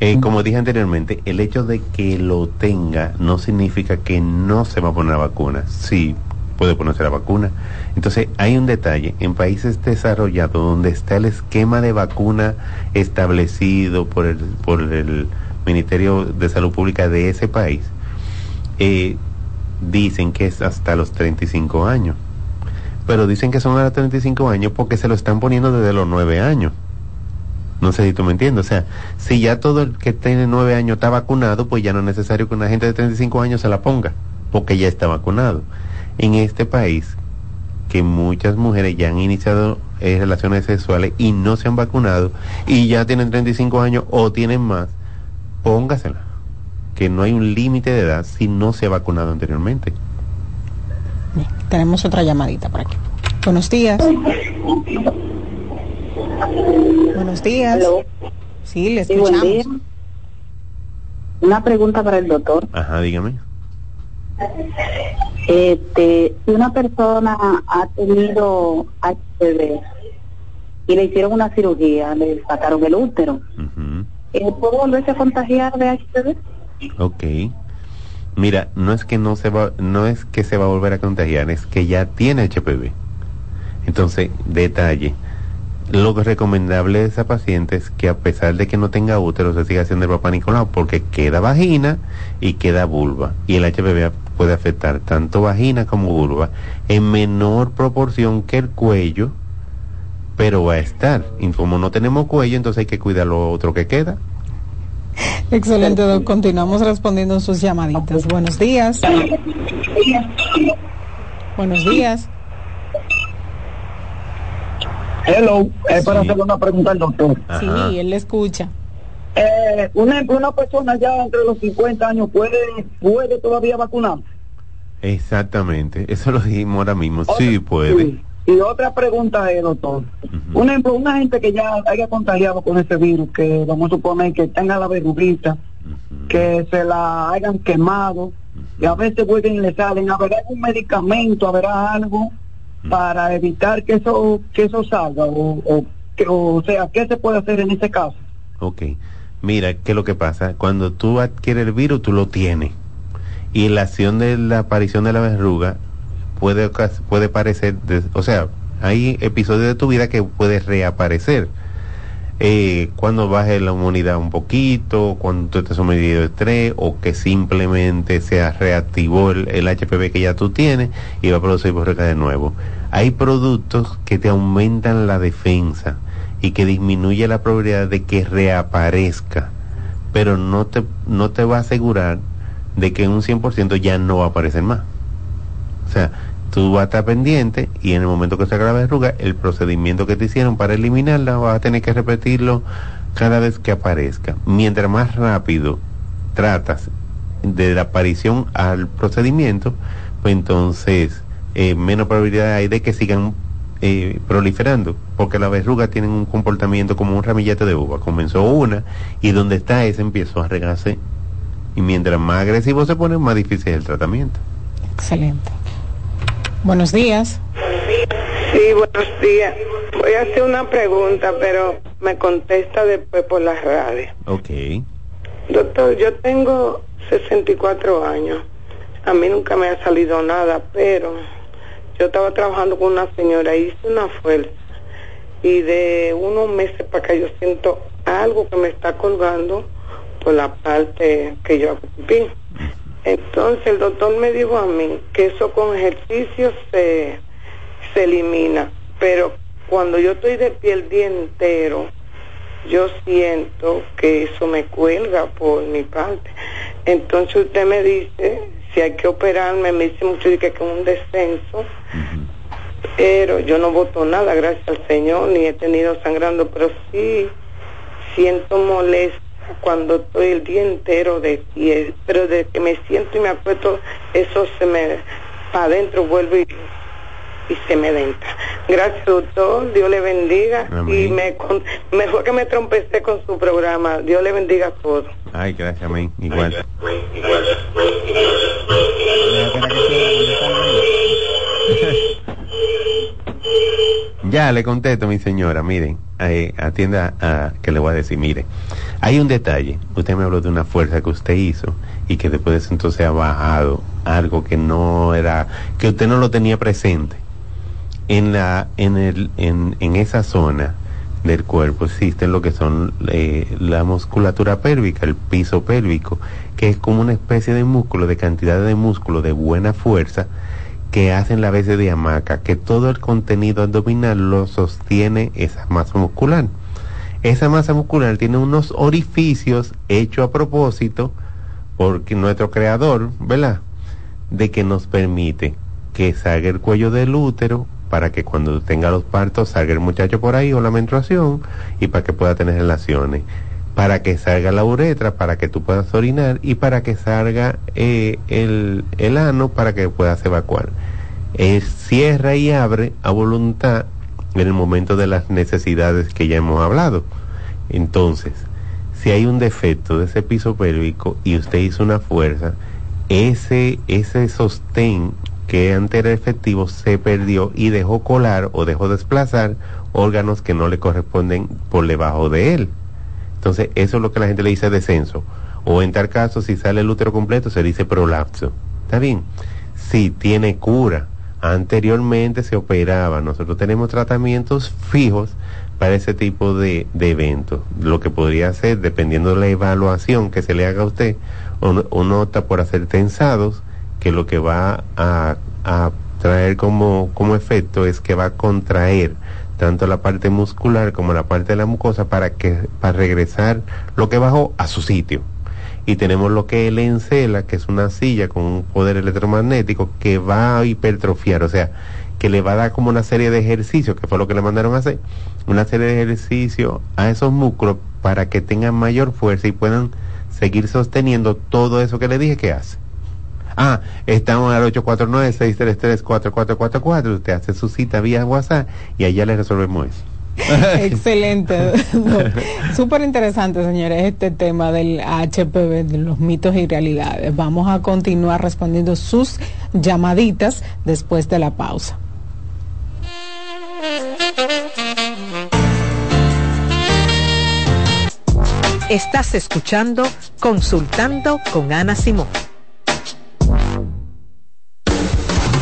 eh, como dije anteriormente, el hecho de que lo tenga no significa que no se va a poner la vacuna. Sí, puede ponerse la vacuna. Entonces, hay un detalle. En países desarrollados donde está el esquema de vacuna establecido por el, por el Ministerio de Salud Pública de ese país, eh, dicen que es hasta los 35 años. Pero dicen que son a los 35 años porque se lo están poniendo desde los 9 años. No sé si tú me entiendes. O sea, si ya todo el que tiene 9 años está vacunado, pues ya no es necesario que una gente de 35 años se la ponga, porque ya está vacunado. En este país, que muchas mujeres ya han iniciado eh, relaciones sexuales y no se han vacunado y ya tienen 35 años o tienen más, póngasela. Que no hay un límite de edad si no se ha vacunado anteriormente. Bien, tenemos otra llamadita por aquí. Buenos días. Buenos días. Sí, le Sí, buen escuchamos. día. Una pregunta para el doctor. Ajá, dígame. Este, si una persona ha tenido HPV y le hicieron una cirugía, le sacaron el útero, ¿eh, ¿puede volverse a contagiar de HPV? Ok. Mira, no es que no se va, no es que se va a volver a contagiar, es que ya tiene HPV. Entonces, detalle. Lo que recomendable de esa paciente es que a pesar de que no tenga útero, se siga haciendo el papá Nicolau, porque queda vagina y queda vulva. Y el HPV puede afectar tanto vagina como vulva en menor proporción que el cuello, pero va a estar. Y como no tenemos cuello, entonces hay que cuidar lo otro que queda. Excelente, doc. Continuamos respondiendo sus llamaditas. Buenos días. Buenos días. Hello, es para hacer una pregunta al doctor. Sí, él le escucha. Eh, una, una persona ya entre los 50 años puede puede todavía vacunar. Exactamente, eso lo dijimos ahora mismo. Sí, puede. Y otra pregunta es, doctor. Un ejemplo, una gente que ya haya contagiado con ese virus, que vamos a suponer que tenga la verruguita, que se la hayan quemado, y a veces vuelven y le salen, ¿habrá algún medicamento, habrá algo para evitar que eso que eso salga? O, o, que- o sea, ¿qué se puede hacer en ese caso? Ok. Mira, ¿qué es lo que pasa? Cuando tú adquieres el virus, tú lo tienes. Y la acción de la aparición de la verruga puede, puede parecer, de- o sea, hay episodios de tu vida que puede reaparecer. Eh, cuando baje la inmunidad un poquito, cuando tú estés sometido a estrés o que simplemente se reactivó el, el HPV que ya tú tienes y va a producir borreca de nuevo. Hay productos que te aumentan la defensa y que disminuye la probabilidad de que reaparezca, pero no te, no te va a asegurar de que en un 100% ya no va a aparecer más. O sea, tú vas a estar pendiente y en el momento que se haga la verruga, el procedimiento que te hicieron para eliminarla vas a tener que repetirlo cada vez que aparezca. Mientras más rápido tratas de la aparición al procedimiento, pues entonces eh, menos probabilidad hay de que sigan eh, proliferando, porque las verrugas tienen un comportamiento como un ramillete de uva. Comenzó una y donde está esa empezó a regarse y mientras más agresivo se pone, más difícil es el tratamiento. Excelente. Buenos días. Sí, buenos días. Voy a hacer una pregunta, pero me contesta después por la radio. Ok. Doctor, yo tengo 64 años. A mí nunca me ha salido nada, pero yo estaba trabajando con una señora, hice una fuerza. Y de unos meses para acá yo siento algo que me está colgando por la parte que yo vi. Entonces el doctor me dijo a mí que eso con ejercicio se, se elimina, pero cuando yo estoy de pie el día entero, yo siento que eso me cuelga por mi parte. Entonces usted me dice si hay que operarme, me dice mucho que es un descenso, pero yo no voto nada, gracias al Señor, ni he tenido sangrando, pero sí siento molestia cuando estoy el día entero de pie, pero de que me siento y me acuesto, eso se me para adentro vuelve y, y se me denta. Gracias, doctor. Dios le bendiga. Y me, mejor que me trompecé con su programa. Dios le bendiga a todos. Ay, gracias, amén. Igual. *laughs* Ya le contesto, mi señora, miren, eh, atienda a que le voy a decir, mire, hay un detalle, usted me habló de una fuerza que usted hizo y que después de eso entonces ha bajado algo que no era, que usted no lo tenía presente. En la, en el, en, en esa zona del cuerpo existe lo que son eh, la musculatura pélvica, el piso pélvico, que es como una especie de músculo, de cantidad de músculo de buena fuerza, que hacen la base de hamaca, que todo el contenido abdominal lo sostiene esa masa muscular. Esa masa muscular tiene unos orificios hechos a propósito porque nuestro creador, ¿verdad? De que nos permite que salga el cuello del útero para que cuando tenga los partos salga el muchacho por ahí o la menstruación y para que pueda tener relaciones para que salga la uretra, para que tú puedas orinar y para que salga eh, el, el, ano para que puedas evacuar. cierra y abre a voluntad en el momento de las necesidades que ya hemos hablado. Entonces, si hay un defecto de ese piso pélvico y usted hizo una fuerza, ese, ese sostén que antes era efectivo se perdió y dejó colar o dejó desplazar órganos que no le corresponden por debajo de él. Entonces, eso es lo que la gente le dice descenso. O en tal caso, si sale el útero completo, se dice prolapso. ¿Está bien? Si tiene cura. Anteriormente se operaba. Nosotros tenemos tratamientos fijos para ese tipo de, de eventos. Lo que podría ser, dependiendo de la evaluación que se le haga a usted, uno opta por hacer tensados, que lo que va a, a traer como, como efecto es que va a contraer tanto la parte muscular como la parte de la mucosa para que para regresar lo que bajó a su sitio. Y tenemos lo que es el encela, que es una silla con un poder electromagnético que va a hipertrofiar, o sea, que le va a dar como una serie de ejercicios, que fue lo que le mandaron a hacer, una serie de ejercicios a esos músculos para que tengan mayor fuerza y puedan seguir sosteniendo todo eso que le dije que hace. Ah, estamos al 849-633-4444. Usted hace su cita vía WhatsApp y allá le resolvemos eso. *laughs* Excelente. Súper interesante, señores, este tema del HPV, de los mitos y realidades. Vamos a continuar respondiendo sus llamaditas después de la pausa. Estás escuchando Consultando con Ana Simón.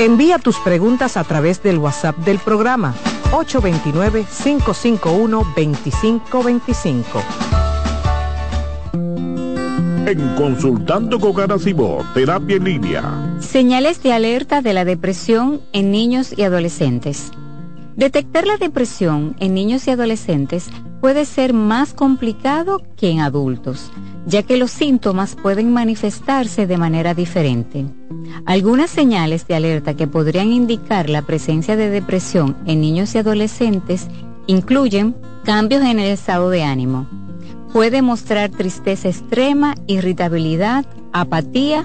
Envía tus preguntas a través del WhatsApp del programa 829-551-2525. En Consultando con Garacimo, Terapia en Línea. Señales de alerta de la depresión en niños y adolescentes. Detectar la depresión en niños y adolescentes puede ser más complicado que en adultos, ya que los síntomas pueden manifestarse de manera diferente. Algunas señales de alerta que podrían indicar la presencia de depresión en niños y adolescentes incluyen cambios en el estado de ánimo. Puede mostrar tristeza extrema, irritabilidad, apatía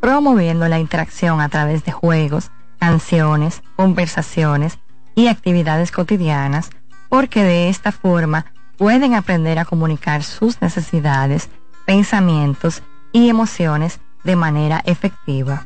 promoviendo la interacción a través de juegos, canciones, conversaciones y actividades cotidianas, porque de esta forma pueden aprender a comunicar sus necesidades, pensamientos y emociones de manera efectiva.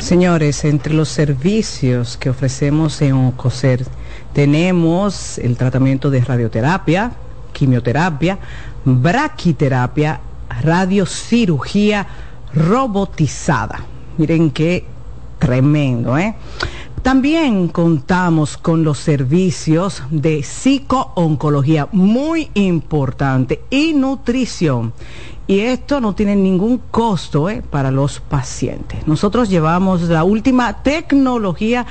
Señores, entre los servicios que ofrecemos en OCOSER tenemos el tratamiento de radioterapia, quimioterapia, braquiterapia, radiocirugía robotizada. Miren qué tremendo, ¿eh? También contamos con los servicios de psicooncología, muy importante, y nutrición. Y esto no tiene ningún costo ¿eh? para los pacientes. Nosotros llevamos la última tecnología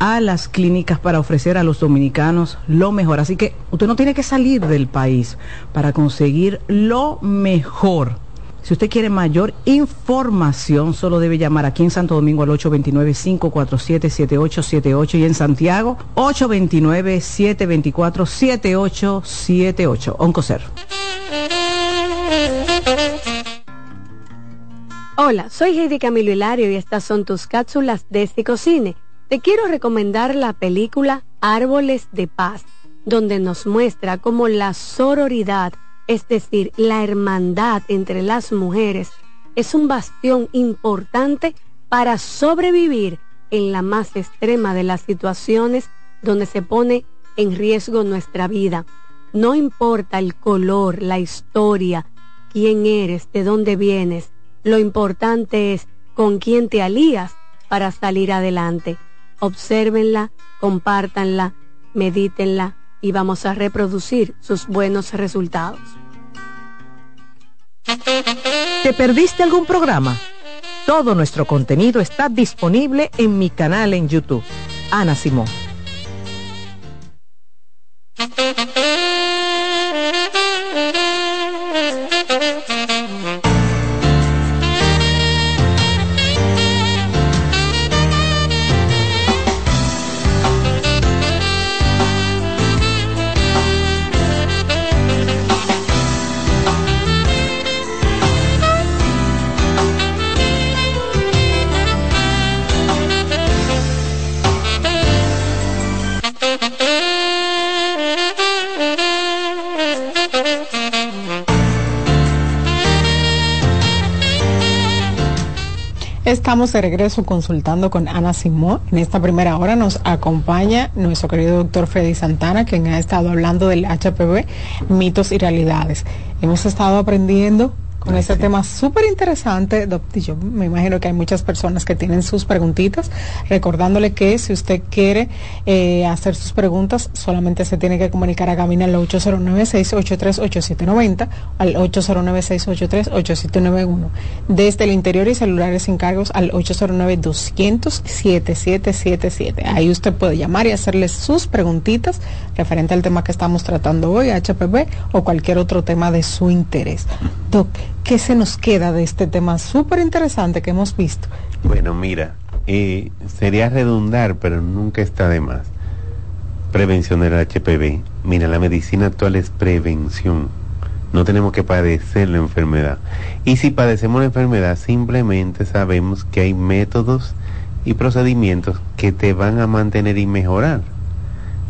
a las clínicas para ofrecer a los dominicanos lo mejor. Así que usted no tiene que salir del país para conseguir lo mejor si usted quiere mayor información, solo debe llamar aquí en Santo Domingo al 829-547-7878 y en Santiago 829-724-7878. Oncocer. Hola, soy Heidi Camilo Hilario y estas son tus cápsulas de Cine. Te quiero recomendar la película Árboles de Paz, donde nos muestra cómo la sororidad es decir, la hermandad entre las mujeres, es un bastión importante para sobrevivir en la más extrema de las situaciones donde se pone en riesgo nuestra vida. No importa el color, la historia, quién eres, de dónde vienes, lo importante es con quién te alías para salir adelante. Obsérvenla, compártanla, medítenla y vamos a reproducir sus buenos resultados. ¿Te perdiste algún programa? Todo nuestro contenido está disponible en mi canal en YouTube. Ana Simón. Estamos de regreso consultando con Ana Simón. En esta primera hora nos acompaña nuestro querido doctor Freddy Santana, quien ha estado hablando del HPV, mitos y realidades. Hemos estado aprendiendo con este tema súper interesante. Yo me imagino que hay muchas personas que tienen sus preguntitas, recordándole que si usted quiere eh, hacer sus preguntas, solamente se tiene que comunicar a Gabina al 809-683-8790, al 809-683-8791. Desde el interior y celulares sin cargos al 809-200-7777. Ahí usted puede llamar y hacerle sus preguntitas referente al tema que estamos tratando hoy, HPV, o cualquier otro tema de su interés. Doc, ¿qué se nos queda de este tema súper interesante que hemos visto? Bueno, mira, eh, sería redundar, pero nunca está de más. Prevención del HPV. Mira, la medicina actual es prevención. No tenemos que padecer la enfermedad. Y si padecemos la enfermedad, simplemente sabemos que hay métodos y procedimientos que te van a mantener y mejorar.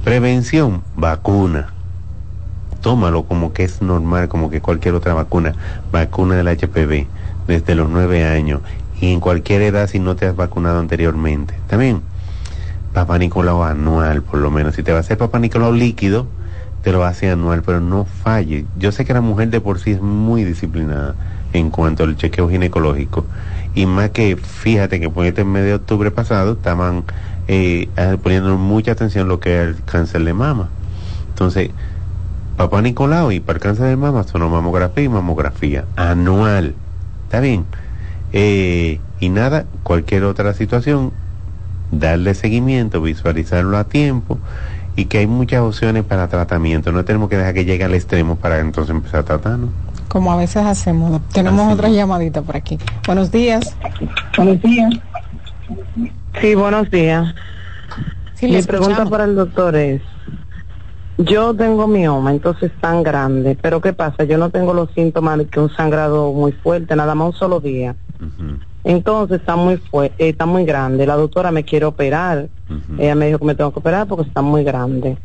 Prevención, vacuna. Tómalo como que es normal, como que cualquier otra vacuna, vacuna del HPV, desde los nueve años y en cualquier edad si no te has vacunado anteriormente. También, papá Nicolau anual, por lo menos. Si te va a hacer papá Nicolau líquido, te lo hace anual, pero no falle. Yo sé que la mujer de por sí es muy disciplinada en cuanto al chequeo ginecológico. Y más que, fíjate que por este mes de octubre pasado estaban eh, poniendo mucha atención lo que es el cáncer de mama. Entonces, papá Nicolau y para el cáncer de mama son mamografía y mamografía anual. ¿Está bien? Eh, y nada, cualquier otra situación, darle seguimiento, visualizarlo a tiempo y que hay muchas opciones para tratamiento. No tenemos que dejar que llegue al extremo para entonces empezar a tratarnos. Como a veces hacemos. Tenemos otra llamadita por aquí. Buenos días. Buenos días. Sí, buenos días. Mi pregunta para el doctor es, yo tengo mioma, entonces tan grande, pero ¿qué pasa? Yo no tengo los síntomas de que un sangrado muy fuerte, nada más un solo día. Entonces está muy fuerte, está muy grande. La doctora me quiere operar. Ella me dijo que me tengo que operar porque está muy grande.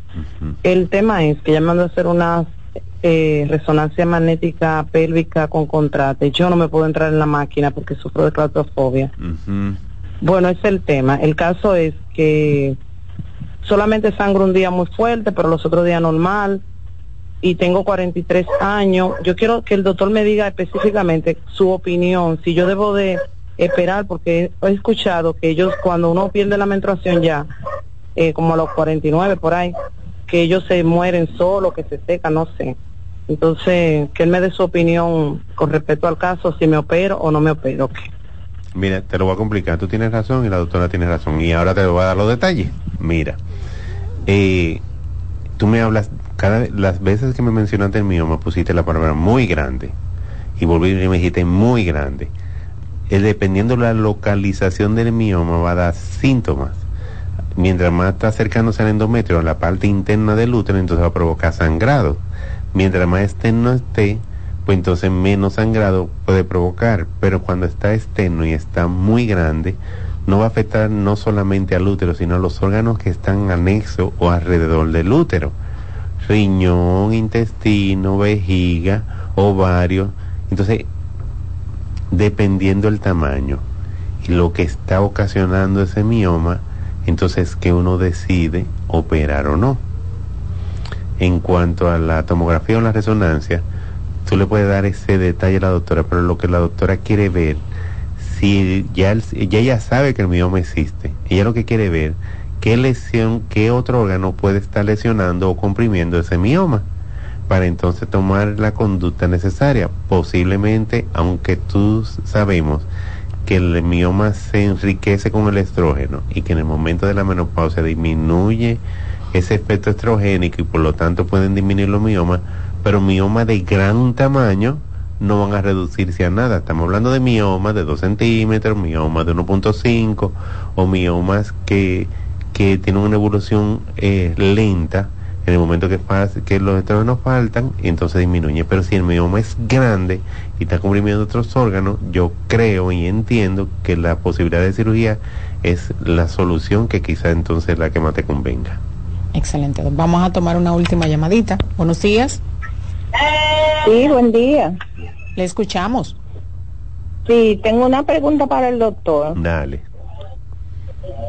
El tema es que ella me mandó a hacer una eh, resonancia magnética pélvica con contraste. Yo no me puedo entrar en la máquina porque sufro de claustrofobia. Bueno, ese es el tema. El caso es que solamente sangro un día muy fuerte, pero los otros días normal. Y tengo 43 años. Yo quiero que el doctor me diga específicamente su opinión, si yo debo de esperar, porque he escuchado que ellos cuando uno pierde la menstruación ya, eh, como a los 49 por ahí, que ellos se mueren solo, que se secan, no sé. Entonces, que él me dé su opinión con respecto al caso, si me opero o no me opero. Mira, te lo voy a complicar. Tú tienes razón y la doctora tiene razón. Y ahora te voy a dar los detalles. Mira, eh, tú me hablas, cada las veces que me mencionaste el mío, me pusiste la palabra muy grande. Y volví y me dijiste muy grande. Eh, dependiendo de la localización del mioma va a dar síntomas. Mientras más está acercándose al endometrio, a la parte interna del útero, entonces va a provocar sangrado. Mientras más externo esté, pues entonces menos sangrado puede provocar. Pero cuando está externo y está muy grande, no va a afectar no solamente al útero, sino a los órganos que están anexos o alrededor del útero. Riñón, intestino, vejiga, ovario. Entonces, dependiendo el tamaño y lo que está ocasionando ese mioma, entonces que uno decide operar o no. En cuanto a la tomografía o la resonancia, tú le puedes dar ese detalle a la doctora, pero lo que la doctora quiere ver, si ya, ya ella sabe que el mioma existe, ella lo que quiere ver, qué lesión, qué otro órgano puede estar lesionando o comprimiendo ese mioma para entonces tomar la conducta necesaria. Posiblemente, aunque tú sabemos que el mioma se enriquece con el estrógeno y que en el momento de la menopausia disminuye ese efecto estrogénico y por lo tanto pueden disminuir los miomas, pero miomas de gran tamaño no van a reducirse a nada. Estamos hablando de miomas de 2 centímetros, miomas de 1.5 o miomas que, que tienen una evolución eh, lenta en el momento que, que los estrógenos faltan, entonces disminuye. Pero si el mioma es grande y está comprimiendo otros órganos, yo creo y entiendo que la posibilidad de cirugía es la solución que quizá entonces la que más te convenga. Excelente. Vamos a tomar una última llamadita. Buenos días. Sí, buen día. Le escuchamos. Sí, tengo una pregunta para el doctor. Dale.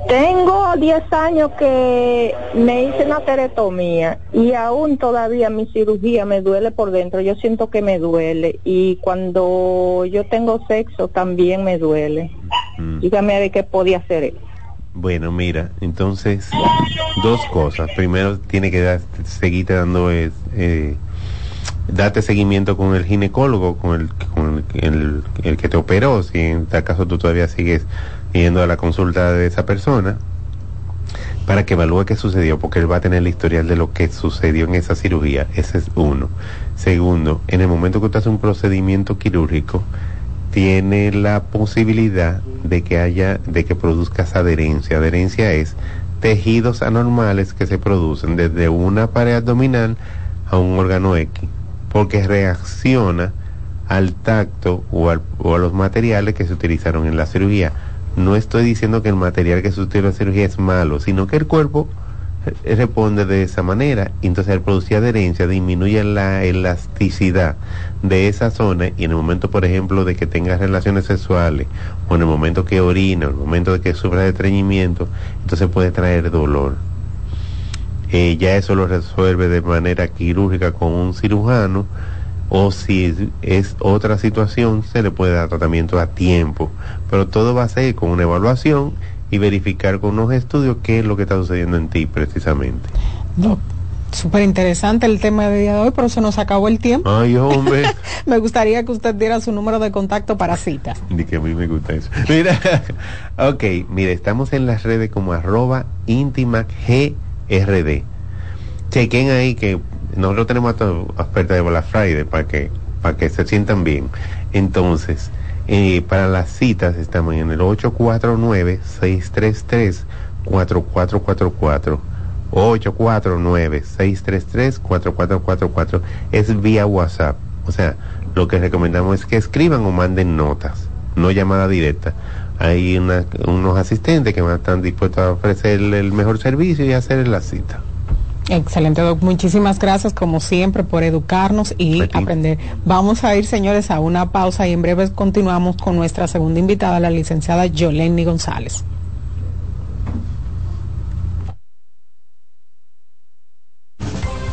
Tengo 10 años que me hice una teretomía y aún todavía mi cirugía me duele por dentro. Yo siento que me duele y cuando yo tengo sexo también me duele. Mm. Dígame de qué podía hacer Bueno, mira, entonces dos cosas. Primero tiene que dar, seguirte dando eh, eh, date seguimiento con el ginecólogo, con el, con el, el que te operó, si en tal caso tú todavía sigues yendo a la consulta de esa persona para que evalúe qué sucedió, porque él va a tener el historial de lo que sucedió en esa cirugía. Ese es uno. Segundo, en el momento que usted hace un procedimiento quirúrgico, tiene la posibilidad de que haya, de que produzcas adherencia. Adherencia es tejidos anormales que se producen desde una pared abdominal a un órgano X, porque reacciona al tacto o, o a los materiales que se utilizaron en la cirugía no estoy diciendo que el material que se utiliza en la cirugía es malo, sino que el cuerpo responde de esa manera. Entonces al producir adherencia disminuye la elasticidad de esa zona y en el momento, por ejemplo, de que tengas relaciones sexuales o en el momento que orina o en el momento de que sufra de estreñimiento, entonces puede traer dolor. Eh, ya eso lo resuelve de manera quirúrgica con un cirujano o si es otra situación se le puede dar tratamiento a tiempo, pero todo va a ser con una evaluación y verificar con unos estudios qué es lo que está sucediendo en ti precisamente. No. Súper interesante el tema de día de hoy, pero se nos acabó el tiempo. Ay, hombre. *laughs* me gustaría que usted diera su número de contacto para citas. Ni que a mí me gusta eso. Mira, *laughs* ok, mire, estamos en las redes como arroba íntima GRD. Chequen ahí que nosotros tenemos oferta de Black Friday para que, para que se sientan bien. Entonces, eh, para las citas estamos en el 849-633-4444. 849-633-4444 es vía WhatsApp. O sea, lo que recomendamos es que escriban o manden notas, no llamada directa. Hay unos asistentes que van a estar dispuestos a ofrecerle el mejor servicio y hacer la cita. Excelente, Doc. Muchísimas gracias, como siempre, por educarnos y aprender. Vamos a ir, señores, a una pausa y en breve continuamos con nuestra segunda invitada, la licenciada Yolenny González.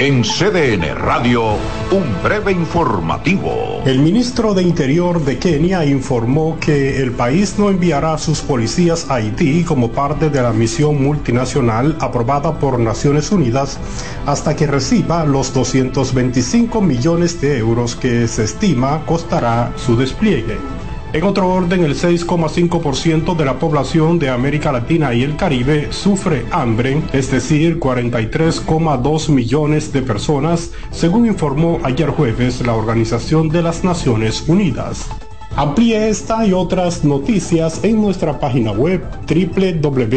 En CDN Radio, un breve informativo. El ministro de Interior de Kenia informó que el país no enviará a sus policías a Haití como parte de la misión multinacional aprobada por Naciones Unidas hasta que reciba los 225 millones de euros que se estima costará su despliegue. En otro orden, el 6,5% de la población de América Latina y el Caribe sufre hambre, es decir, 43,2 millones de personas, según informó ayer jueves la Organización de las Naciones Unidas. Amplíe esta y otras noticias en nuestra página web www.cdn.com.do.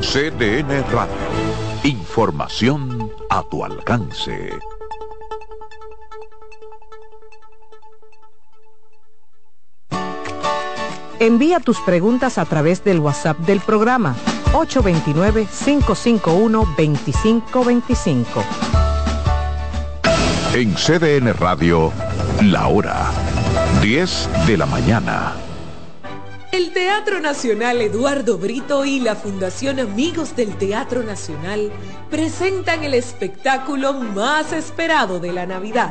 CDN Radio. Información a tu alcance. Envía tus preguntas a través del WhatsApp del programa 829-551-2525. En CDN Radio, la hora 10 de la mañana. El Teatro Nacional Eduardo Brito y la Fundación Amigos del Teatro Nacional presentan el espectáculo más esperado de la Navidad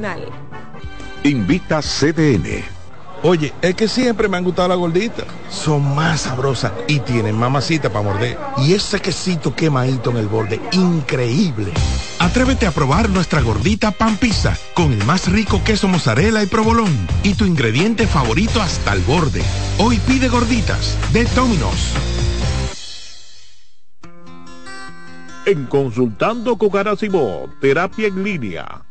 Invita CDN. Oye, es que siempre me han gustado las gorditas. Son más sabrosas y tienen mamacita para morder. Y ese quesito quemadito en el borde, increíble. Atrévete a probar nuestra gordita pan pizza con el más rico queso mozzarella y provolón y tu ingrediente favorito hasta el borde. Hoy pide gorditas de Dominos. En Consultando con Garacimo, terapia en línea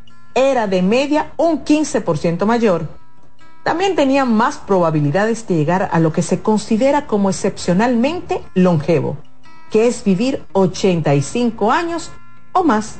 era de media un 15% mayor. También tenían más probabilidades de llegar a lo que se considera como excepcionalmente longevo, que es vivir 85 años o más.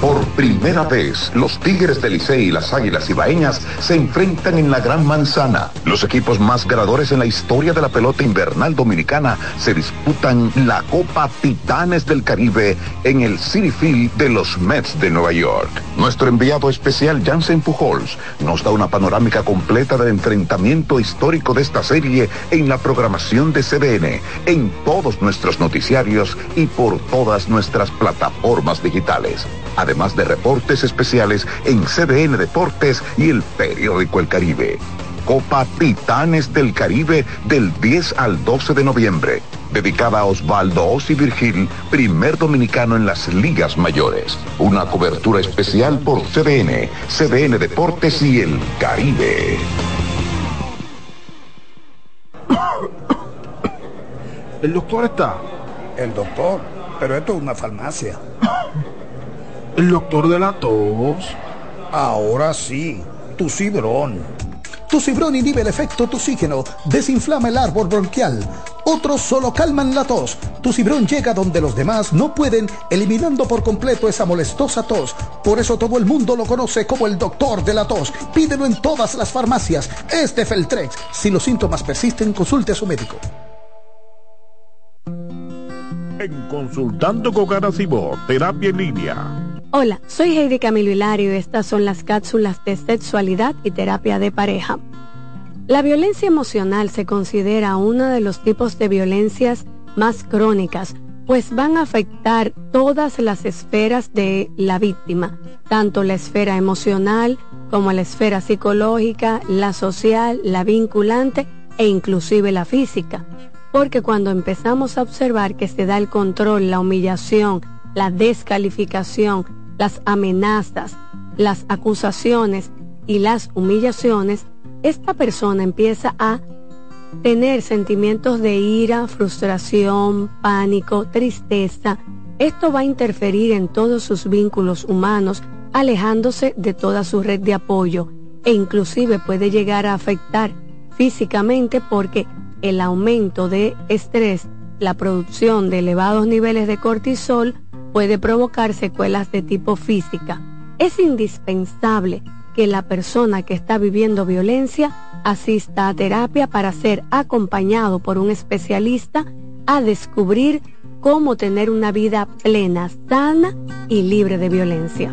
Por primera vez, los Tigres del Licey y las Águilas Ibaeñas se enfrentan en la Gran Manzana. Los equipos más ganadores en la historia de la pelota invernal dominicana se disputan la Copa Titanes del Caribe en el City Field de los Mets de Nueva York. Nuestro enviado especial Jansen Pujols nos da una panorámica completa del enfrentamiento histórico de esta serie en la programación de CDN, en todos nuestros noticiarios y por todas nuestras plataformas digitales además de reportes especiales en CDN Deportes y el periódico El Caribe. Copa Titanes del Caribe del 10 al 12 de noviembre, dedicada a Osvaldo Osi Virgil, primer dominicano en las ligas mayores. Una cobertura especial por CDN, CDN Deportes y El Caribe. *coughs* El doctor está. El doctor, pero esto es una farmacia. *coughs* El doctor de la tos. Ahora sí, tu cibrón. Tu cibrón inhibe el efecto toxígeno, desinflama el árbol bronquial. Otros solo calman la tos. Tu cibrón llega donde los demás no pueden, eliminando por completo esa molestosa tos. Por eso todo el mundo lo conoce como el doctor de la tos. Pídelo en todas las farmacias. Este Feltrex. Si los síntomas persisten, consulte a su médico. En Consultando con terapia en línea. Hola, soy Heidi Camilo Hilario y estas son las cápsulas de sexualidad y terapia de pareja. La violencia emocional se considera uno de los tipos de violencias más crónicas, pues van a afectar todas las esferas de la víctima, tanto la esfera emocional como la esfera psicológica, la social, la vinculante e inclusive la física. Porque cuando empezamos a observar que se da el control, la humillación, la descalificación, las amenazas, las acusaciones y las humillaciones, esta persona empieza a tener sentimientos de ira, frustración, pánico, tristeza. Esto va a interferir en todos sus vínculos humanos, alejándose de toda su red de apoyo e inclusive puede llegar a afectar físicamente porque el aumento de estrés, la producción de elevados niveles de cortisol, puede provocar secuelas de tipo física. Es indispensable que la persona que está viviendo violencia asista a terapia para ser acompañado por un especialista a descubrir cómo tener una vida plena, sana y libre de violencia.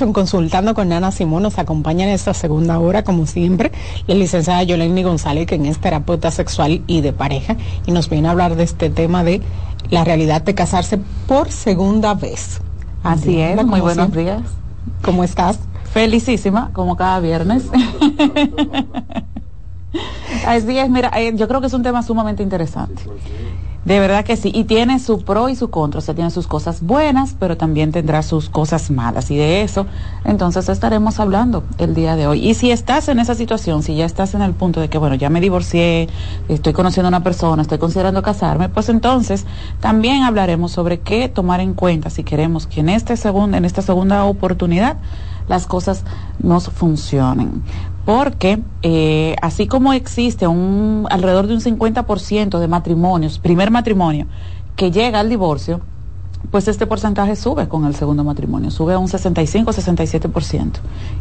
En Consultando con Nana Simón nos acompaña en esta segunda hora, como siempre, la licenciada Yoleni González, quien es terapeuta sexual y de pareja, y nos viene a hablar de este tema de la realidad de casarse por segunda vez. Así es, muy buenos días. ¿Cómo estás? Felicísima, como cada viernes. *laughs* Así es, mira, eh, yo creo que es un tema sumamente interesante. De verdad que sí, y tiene su pro y su contra, o sea, tiene sus cosas buenas, pero también tendrá sus cosas malas, y de eso entonces estaremos hablando el día de hoy. Y si estás en esa situación, si ya estás en el punto de que, bueno, ya me divorcié, estoy conociendo a una persona, estoy considerando casarme, pues entonces también hablaremos sobre qué tomar en cuenta si queremos que en, este segundo, en esta segunda oportunidad las cosas nos funcionen porque eh, así como existe un alrededor de un 50% de matrimonios, primer matrimonio, que llega al divorcio, pues este porcentaje sube con el segundo matrimonio, sube a un 65-67%.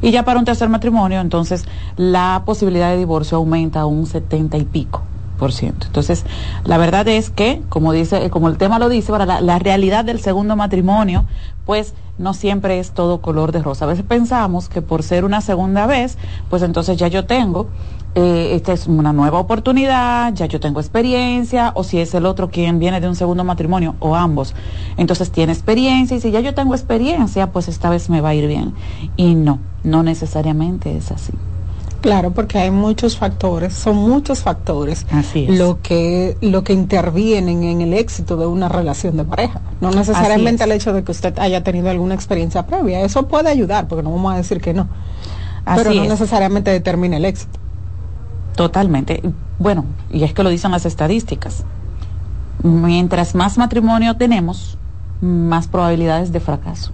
Y ya para un tercer matrimonio, entonces la posibilidad de divorcio aumenta a un 70 y pico. Por ciento. Entonces, la verdad es que, como dice, como el tema lo dice, para la, la realidad del segundo matrimonio, pues no siempre es todo color de rosa. A veces pensamos que por ser una segunda vez, pues entonces ya yo tengo, eh, esta es una nueva oportunidad, ya yo tengo experiencia, o si es el otro quien viene de un segundo matrimonio, o ambos, entonces tiene experiencia, y si ya yo tengo experiencia, pues esta vez me va a ir bien. Y no, no necesariamente es así. Claro, porque hay muchos factores, son muchos factores lo que lo que intervienen en el éxito de una relación de pareja. No necesariamente el hecho de que usted haya tenido alguna experiencia previa, eso puede ayudar, porque no vamos a decir que no. pero no necesariamente determina el éxito. Totalmente. Bueno, y es que lo dicen las estadísticas. Mientras más matrimonio tenemos, más probabilidades de fracaso.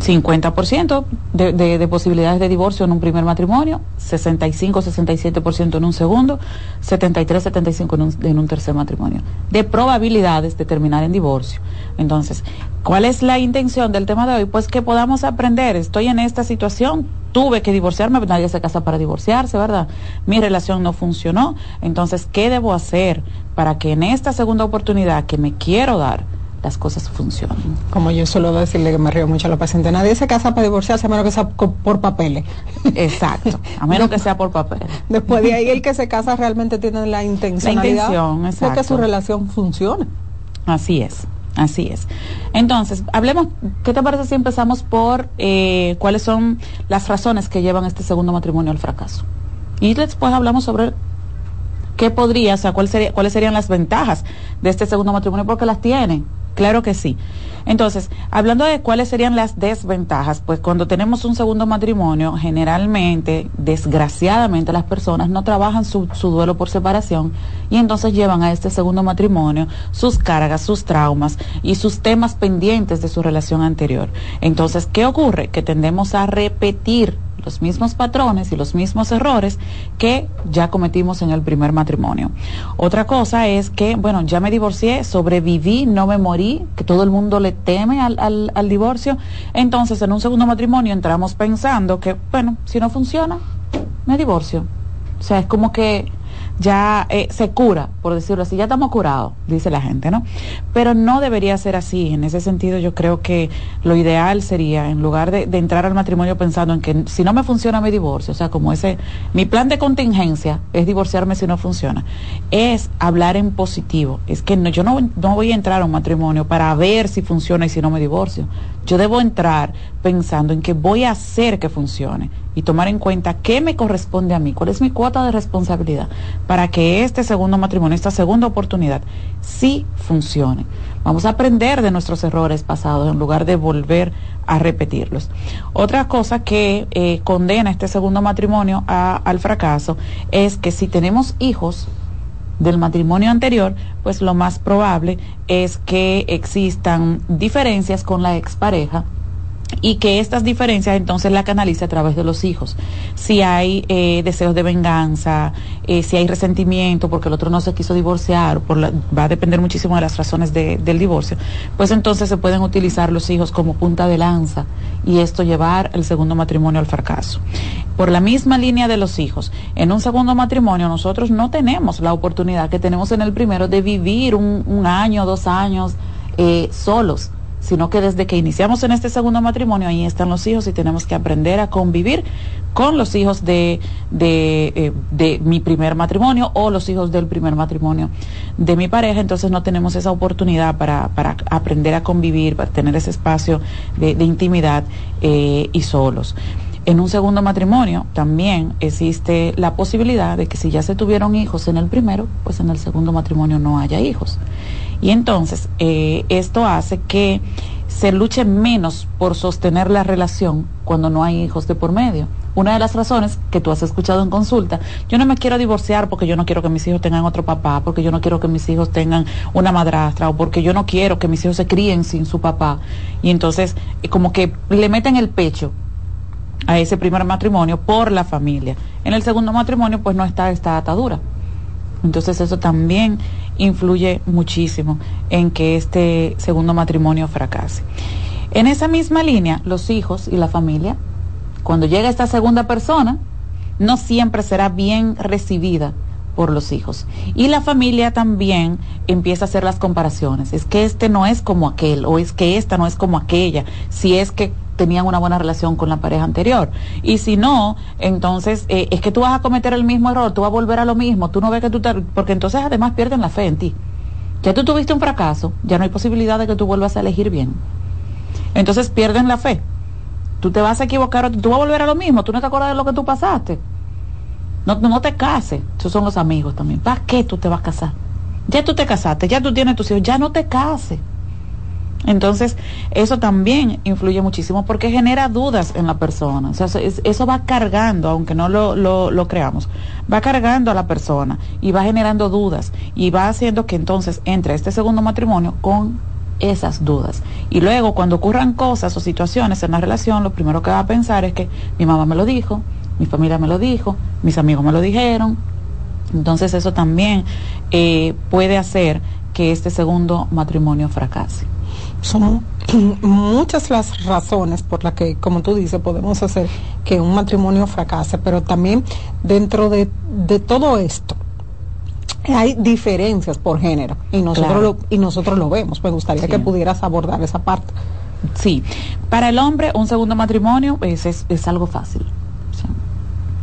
50% de, de, de, posibilidades de divorcio en un primer matrimonio, 65-67% en un segundo, 73-75% en, un, en un tercer matrimonio. De probabilidades de terminar en divorcio. Entonces, ¿cuál es la intención del tema de hoy? Pues que podamos aprender, estoy en esta situación, tuve que divorciarme, nadie se casa para divorciarse, ¿verdad? Mi relación no funcionó, entonces, ¿qué debo hacer para que en esta segunda oportunidad que me quiero dar, las cosas funcionan. Como yo suelo decirle que me río mucho a los pacientes, nadie se casa para divorciarse a menos que sea por papeles. *laughs* Exacto, a menos que sea por papeles. Después de ahí el que se casa realmente tiene la intencionalidad la intención, de que su relación funcione. Así es. Así es. Entonces, hablemos, ¿qué te parece si empezamos por eh, cuáles son las razones que llevan este segundo matrimonio al fracaso? Y después hablamos sobre ¿Qué podría, o sea, cuál sería, cuáles serían las ventajas de este segundo matrimonio? Porque las tiene, claro que sí. Entonces, hablando de cuáles serían las desventajas, pues cuando tenemos un segundo matrimonio, generalmente, desgraciadamente, las personas no trabajan su, su, duelo por separación y entonces llevan a este segundo matrimonio sus cargas, sus traumas y sus temas pendientes de su relación anterior. Entonces, ¿qué ocurre? Que tendemos a repetir los mismos patrones y los mismos errores que ya cometimos en el primer matrimonio. Otra cosa es que, bueno, ya me divorcié, sobreviví, no me morí, que todo el mundo le teme al, al, divorcio. Entonces, en un segundo matrimonio entramos pensando que, bueno, si no funciona, me divorcio. O sea, es como que ya eh, se cura, por decirlo así, ya estamos curados, dice la gente, ¿no? Pero no debería ser así. En ese sentido, yo creo que lo ideal sería, en lugar de, entrar al matrimonio pensando en que si no me funciona mi divorcio, o sea, como ese, mi plan de contingencia es divorciarme si no funciona, es hablar en positivo. Es que no, yo no, no voy a entrar a un matrimonio para ver si funciona y si no me divorcio. Yo debo entrar pensando en que voy a hacer que funcione y tomar en cuenta qué me corresponde a mí, cuál es mi cuota de responsabilidad para que este segundo matrimonio, esta segunda oportunidad, sí funcione. Vamos a aprender de nuestros errores pasados en lugar de volver a repetirlos. Otra cosa que eh, condena este segundo matrimonio a, al fracaso es que si tenemos hijos, del matrimonio anterior, pues lo más probable es que existan diferencias con la expareja y que estas diferencias entonces la canalice a través de los hijos. Si hay eh, deseos de venganza, eh, si hay resentimiento porque el otro no se quiso divorciar, por la, va a depender muchísimo de las razones de, del divorcio, pues entonces se pueden utilizar los hijos como punta de lanza y esto llevar el segundo matrimonio al fracaso. Por la misma línea de los hijos, en un segundo matrimonio nosotros no tenemos la oportunidad que tenemos en el primero de vivir un, un año, dos años eh, solos sino que desde que iniciamos en este segundo matrimonio, ahí están los hijos y tenemos que aprender a convivir con los hijos de, de, eh, de, mi primer matrimonio o los hijos del primer matrimonio de mi pareja, entonces no tenemos esa oportunidad para, para aprender a convivir, para tener ese espacio de, de intimidad eh, y solos. En un segundo matrimonio también existe la posibilidad de que si ya se tuvieron hijos en el primero, pues en el segundo matrimonio no haya hijos. Y entonces eh, esto hace que se luche menos por sostener la relación cuando no hay hijos de por medio. Una de las razones que tú has escuchado en consulta, yo no me quiero divorciar porque yo no quiero que mis hijos tengan otro papá, porque yo no quiero que mis hijos tengan una madrastra o porque yo no quiero que mis hijos se críen sin su papá. Y entonces como que le meten el pecho a ese primer matrimonio por la familia. En el segundo matrimonio pues no está esta atadura. Entonces eso también influye muchísimo en que este segundo matrimonio fracase. En esa misma línea, los hijos y la familia, cuando llega esta segunda persona, no siempre será bien recibida por los hijos. Y la familia también empieza a hacer las comparaciones. Es que este no es como aquel, o es que esta no es como aquella, si es que tenían una buena relación con la pareja anterior. Y si no, entonces eh, es que tú vas a cometer el mismo error, tú vas a volver a lo mismo, tú no ves que tú te... Porque entonces además pierden la fe en ti. Ya tú tuviste un fracaso, ya no hay posibilidad de que tú vuelvas a elegir bien. Entonces pierden la fe. Tú te vas a equivocar, tú vas a volver a lo mismo, tú no te acuerdas de lo que tú pasaste. No, no te cases, esos son los amigos también. ¿Para qué tú te vas a casar? Ya tú te casaste, ya tú tienes tus hijos, ya no te cases. Entonces, eso también influye muchísimo porque genera dudas en la persona. O sea, eso va cargando, aunque no lo, lo, lo, creamos, va cargando a la persona y va generando dudas y va haciendo que entonces entre este segundo matrimonio con esas dudas. Y luego, cuando ocurran cosas o situaciones en la relación, lo primero que va a pensar es que mi mamá me lo dijo, mi familia me lo dijo, mis amigos me lo dijeron. Entonces, eso también eh, puede hacer que este segundo matrimonio fracase son *clears throat* muchas las razones por las que, como tú dices, podemos hacer que un matrimonio fracase, pero también dentro de, de todo esto hay diferencias por género y nosotros, claro. lo, y nosotros lo vemos. Me gustaría sí. que pudieras abordar esa parte. Sí, para el hombre un segundo matrimonio es, es, es algo fácil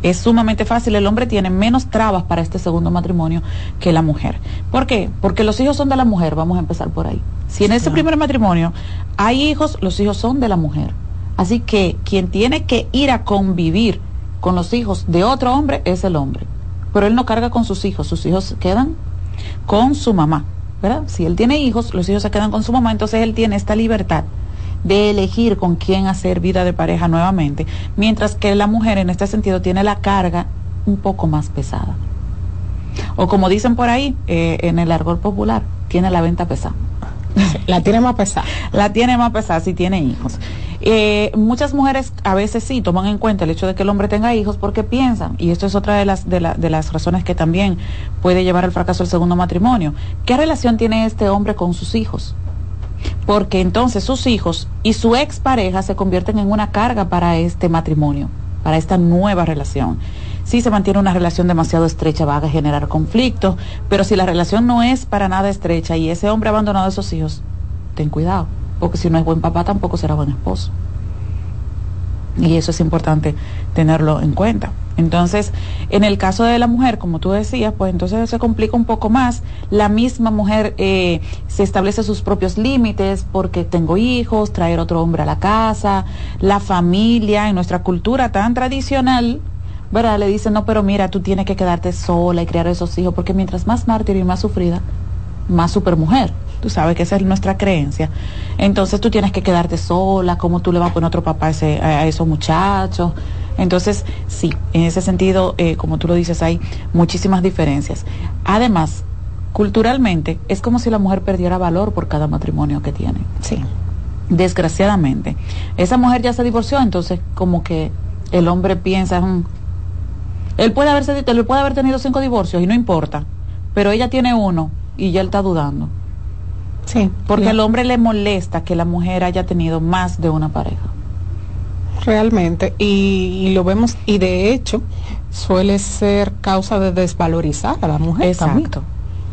es sumamente fácil. El hombre tiene menos trabas para este segundo matrimonio que la mujer. ¿Por qué? Porque los hijos son de la mujer, vamos a empezar por ahí. Si en ese claro. primer matrimonio hay hijos, los hijos son de la mujer. Así que quien tiene que ir a convivir con los hijos de otro hombre es el hombre. pero él no carga con sus hijos, sus hijos quedan con su mamá, ¿verdad? Si él tiene hijos, los hijos se quedan con su mamá, entonces él tiene esta libertad de elegir con quién hacer vida de pareja nuevamente, mientras que la mujer en este sentido tiene la carga un poco más pesada. O como dicen por ahí, eh, en el argor popular, tiene la venta pesada. La tiene más pesada. La tiene más pesada si tiene hijos. Eh, muchas mujeres a veces sí toman en cuenta el hecho de que el hombre tenga hijos porque piensan, y esto es otra de las, de, de las razones que también puede llevar al fracaso del segundo matrimonio, ¿qué relación tiene este hombre con sus hijos? Porque entonces sus hijos y su expareja se convierten en una carga para este matrimonio, para esta nueva relación si se mantiene una relación demasiado estrecha va a generar conflictos, pero si la relación no es para nada estrecha y ese hombre ha abandonado a esos hijos, ten cuidado, porque si no es buen papá tampoco será buen esposo. Y eso es importante tenerlo en cuenta. Entonces, en el caso de la mujer, como tú decías, pues entonces se complica un poco más. La misma mujer eh, se establece sus propios límites porque tengo hijos, traer otro hombre a la casa, la familia, en nuestra cultura tan tradicional, ¿verdad? Le dicen, no, pero mira, tú tienes que quedarte sola y criar esos hijos, porque mientras más mártir y más sufrida, más supermujer. Tú sabes que esa es nuestra creencia. Entonces tú tienes que quedarte sola, ¿cómo tú le vas a poner otro papá a, ese, a esos muchachos? Entonces, sí, en ese sentido, eh, como tú lo dices, hay muchísimas diferencias. Además, culturalmente, es como si la mujer perdiera valor por cada matrimonio que tiene. Sí. Desgraciadamente. Esa mujer ya se divorció, entonces como que el hombre piensa, mm, él puede, haberse, él puede haber tenido cinco divorcios y no importa, pero ella tiene uno y ya él está dudando. Sí. Porque al hombre le molesta que la mujer haya tenido más de una pareja. Realmente, y, lo vemos, y de hecho suele ser causa de desvalorizar a la mujer. Exacto.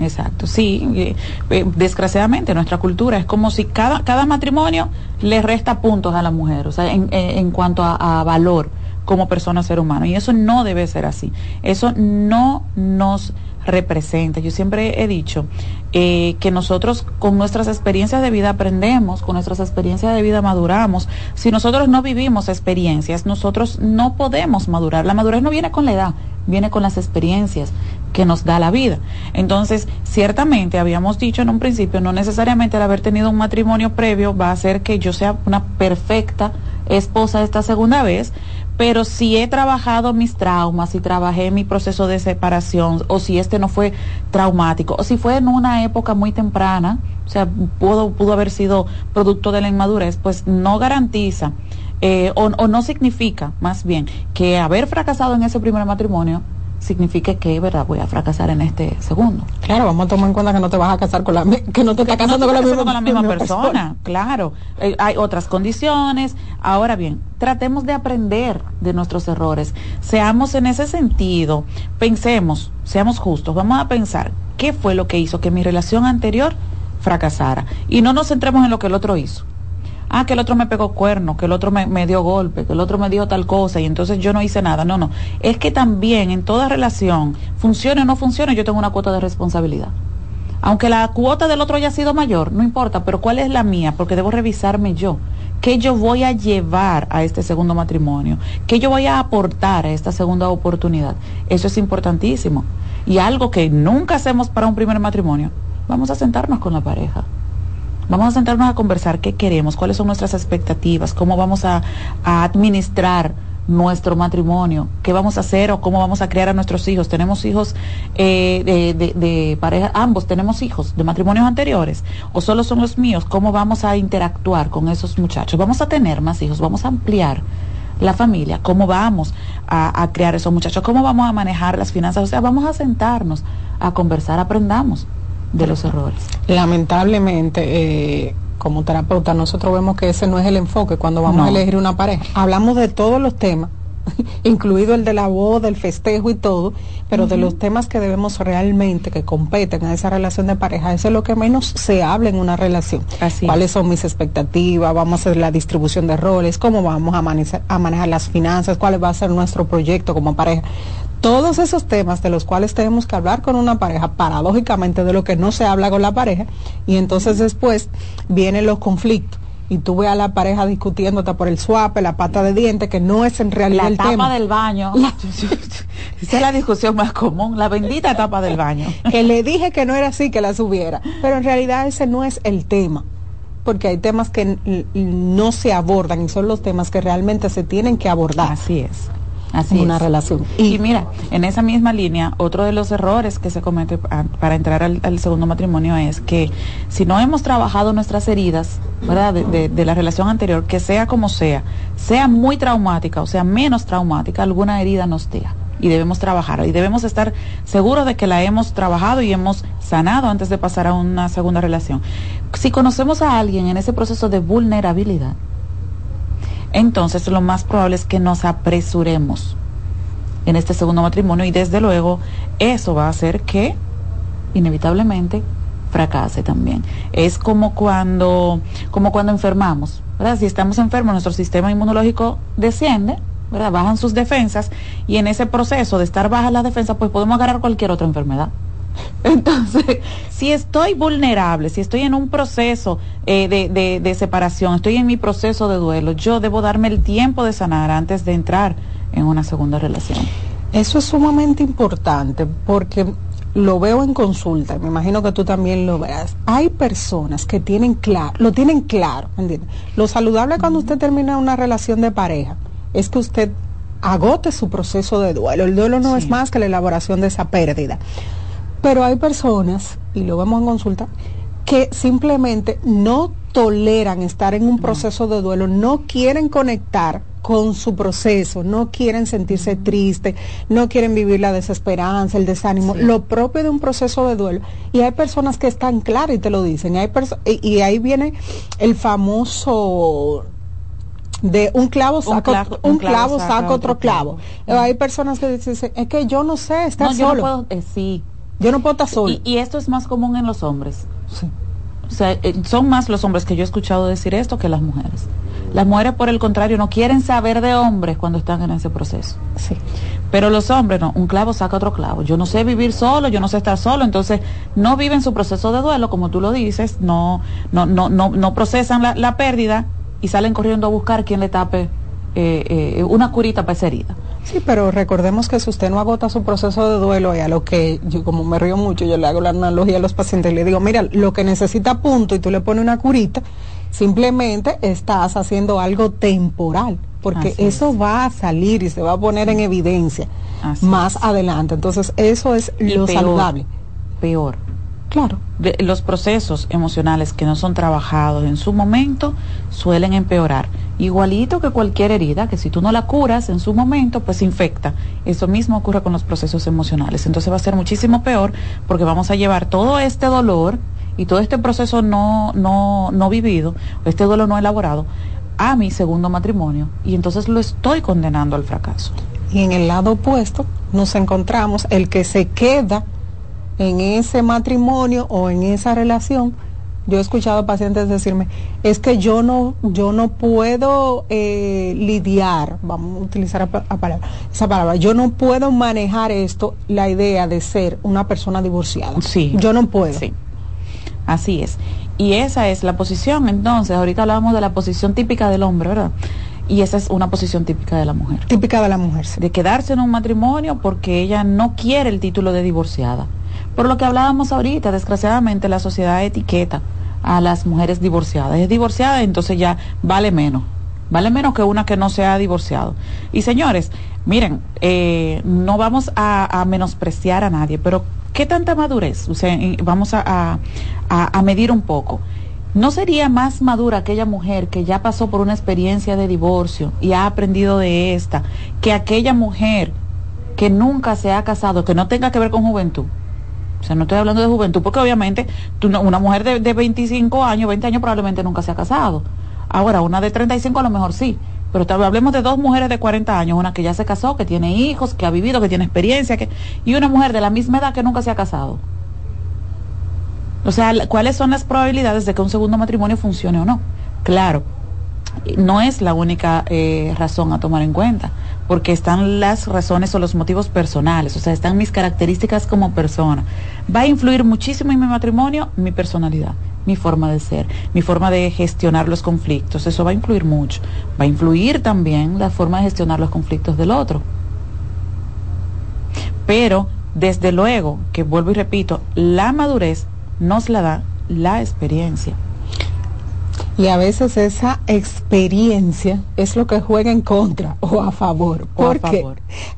Exacto, sí, eh, eh, desgraciadamente nuestra cultura es como si cada, cada matrimonio le resta puntos a la mujer, o sea, en, en, cuanto a, a valor como persona ser humano. Y eso no debe ser así. Eso no nos representa. Yo siempre he dicho eh, que nosotros con nuestras experiencias de vida aprendemos, con nuestras experiencias de vida maduramos. Si nosotros no vivimos experiencias, nosotros no podemos madurar. La madurez no viene con la edad, viene con las experiencias que nos da la vida. Entonces, ciertamente habíamos dicho en un principio, no necesariamente el haber tenido un matrimonio previo va a hacer que yo sea una perfecta esposa esta segunda vez, pero si he trabajado mis traumas, si trabajé mi proceso de separación, o si este no fue traumático, o si fue en una época muy temprana, o sea, pudo, pudo haber sido producto de la inmadurez, pues no garantiza eh, o, o no significa, más bien, que haber fracasado en ese primer matrimonio signifique que, ¿verdad? Voy a fracasar en este segundo. Claro, vamos a tomar en cuenta que no te vas a casar con la que no te estás casando con, la misma, persona. Claro, eh, hay otras condiciones. Ahora bien, tratemos de aprender de nuestros errores. Seamos en ese sentido, pensemos, seamos justos, vamos a pensar qué fue lo que hizo que mi relación anterior fracasara y no nos centremos en lo que el otro hizo ah, que el otro me pegó cuerno, que el otro me, dio golpe, que el otro me dio tal cosa y entonces yo no hice nada. No, no. Es que también en toda relación, funcione o no funcione, yo tengo una cuota de responsabilidad. Aunque la cuota del otro haya sido mayor, no importa, pero ¿cuál es la mía? Porque debo revisarme yo. ¿Qué yo voy a llevar a este segundo matrimonio? ¿Qué yo voy a aportar a esta segunda oportunidad? Eso es importantísimo. Y algo que nunca hacemos para un primer matrimonio, vamos a sentarnos con la pareja Vamos a sentarnos a conversar qué queremos, cuáles son nuestras expectativas, cómo vamos a, administrar nuestro matrimonio, qué vamos a hacer o cómo vamos a criar a nuestros hijos. Tenemos hijos eh, de, de, pareja, ambos tenemos hijos de matrimonios anteriores o solo son los míos, cómo vamos a interactuar con esos muchachos. Vamos a tener más hijos, vamos a ampliar la familia, cómo vamos a, criar esos muchachos, cómo vamos a manejar las finanzas, o sea, vamos a sentarnos a conversar, aprendamos de los errores. Lamentablemente, eh, como terapeuta, nosotros vemos que ese no es el enfoque cuando vamos a elegir una pareja. Hablamos de todos los temas, *laughs* incluido el de la boda, el festejo y todo, pero de los temas que debemos realmente, que competen a esa relación de pareja, eso es lo que menos se habla en una relación. ¿Cuáles son mis expectativas? Vamos a hacer la distribución de roles, cómo vamos a a manejar las finanzas, cuál va a ser nuestro proyecto como pareja todos esos temas de los cuales tenemos que hablar con una pareja, paradójicamente de lo que no se habla con la pareja, y entonces después vienen los conflictos. Y tú ves a la pareja discutiéndote por el swap, la pata de diente, que no es en realidad el tema. La tapa del baño. *laughs* Esa es la discusión más común, la bendita tapa del baño. *laughs* que le dije que no era así que la subiera, pero en realidad ese no es el tema, porque hay temas que no se abordan y son los temas que realmente se tienen que abordar. Así es. Así una relación. Y, mira, en esa misma línea, otro de los errores que se comete para entrar al, segundo matrimonio es que si no hemos trabajado nuestras heridas, ¿verdad? De, de, la relación anterior, que sea como sea, sea muy traumática o sea menos traumática, alguna herida nos deja y debemos trabajar y debemos estar seguros de que la hemos trabajado y hemos sanado antes de pasar a una segunda relación. Si conocemos a alguien en ese proceso de vulnerabilidad, entonces lo más probable es que nos apresuremos en este segundo matrimonio y desde luego eso va a hacer que inevitablemente fracase también. Es como cuando, como cuando enfermamos, ¿verdad? Si estamos enfermos, nuestro sistema inmunológico desciende, ¿verdad? Bajan sus defensas y en ese proceso de estar baja las defensas, pues podemos agarrar cualquier otra enfermedad. *laughs* Entonces, si estoy vulnerable, si estoy en un proceso eh, de, de, separación, estoy en mi proceso de duelo, yo debo darme el tiempo de sanar antes de entrar en una segunda relación. Eso es sumamente importante porque lo veo en consulta, me imagino que tú también lo veas. Hay personas que tienen claro, lo tienen claro, ¿entiendes? Lo saludable cuando usted termina una relación de pareja es que usted agote su proceso de duelo. El duelo no es más que la elaboración de esa pérdida. Pero hay personas, y lo vemos en consulta, que simplemente no toleran estar en un proceso de duelo, no quieren conectar con su proceso, no quieren sentirse tristes, no quieren vivir la desesperanza, el desánimo, lo propio de un proceso de duelo. Y hay personas que están claras y te lo dicen. hay y, ahí viene el famoso de un clavo saca un, clavo, saca otro clavo. Hay personas que dicen, es que yo no sé, estar solo. puedo, eh, sí, yo no puedo estar solo. Y, esto es más común en los hombres. O sea, eh, son más los hombres que yo he escuchado decir esto que las mujeres. Las mujeres, por el contrario, no quieren saber de hombres cuando están en ese proceso. Sí. Pero los hombres, no, un clavo saca otro clavo. Yo no sé vivir solo, yo no sé estar solo, entonces no viven su proceso de duelo, como tú lo dices, no, no, no, no, no procesan la, pérdida y salen corriendo a buscar quien le tape eh, eh, una curita para esa herida. Sí, pero recordemos que si usted no agota su proceso de duelo y a lo que yo como me río mucho, yo le hago la analogía a los pacientes y le digo, mira, lo que necesita punto y tú le pones una curita, simplemente estás haciendo algo temporal, porque eso va a salir y se va a poner en evidencia más adelante. Entonces, eso es lo saludable. Peor. Claro. los procesos emocionales que no son trabajados en su momento suelen empeorar. Igualito que cualquier herida, que si tú no la curas en su momento, pues infecta. Eso mismo ocurre con los procesos emocionales. Entonces va a ser muchísimo peor porque vamos a llevar todo este dolor y todo este proceso no, no, no vivido, este dolor no elaborado, a mi segundo matrimonio. Y entonces lo estoy condenando al fracaso. Y en el lado opuesto nos encontramos el que se queda en ese matrimonio o en esa relación, yo he escuchado pacientes decirme, es que yo no, yo no puedo eh, lidiar, vamos a utilizar esa palabra, yo no puedo manejar esto, la idea de ser una persona divorciada. Sí. Yo no puedo. Sí. Así es. Y esa es la posición, entonces, ahorita hablábamos de la posición típica del hombre, ¿verdad? Y esa es una posición típica de la mujer. Típica de la mujer. De quedarse en un matrimonio porque ella no quiere el título de divorciada. Por lo que hablábamos ahorita, desgraciadamente la sociedad etiqueta a las mujeres divorciadas. Es divorciada, entonces ya vale menos. Vale menos que una que no se ha divorciado. Y señores, miren, eh, no vamos a, menospreciar a nadie, pero ¿qué tanta madurez? O sea, vamos a, a medir un poco. ¿No sería más madura aquella mujer que ya pasó por una experiencia de divorcio y ha aprendido de esta que aquella mujer que nunca se ha casado, que no tenga que ver con juventud? O sea, no estoy hablando de juventud, porque obviamente una mujer de, de 25 años, 20 años probablemente nunca se ha casado. Ahora, una de 35 a lo mejor sí. Pero hablemos de dos mujeres de 40 años, una que ya se casó, que tiene hijos, que ha vivido, que tiene experiencia, que, y una mujer de la misma edad que nunca se ha casado. O sea, ¿cuáles son las probabilidades de que un segundo matrimonio funcione o no? Claro, no es la única eh, razón a tomar en cuenta, porque están las razones o los motivos personales, o sea, están mis características como persona. Va a influir muchísimo en mi matrimonio mi personalidad, mi forma de ser, mi forma de gestionar los conflictos, eso va a influir mucho. Va a influir también la forma de gestionar los conflictos del otro. Pero desde luego, que vuelvo y repito, la madurez nos la da la experiencia. Y a veces esa experiencia es lo que juega en contra o a favor. Porque,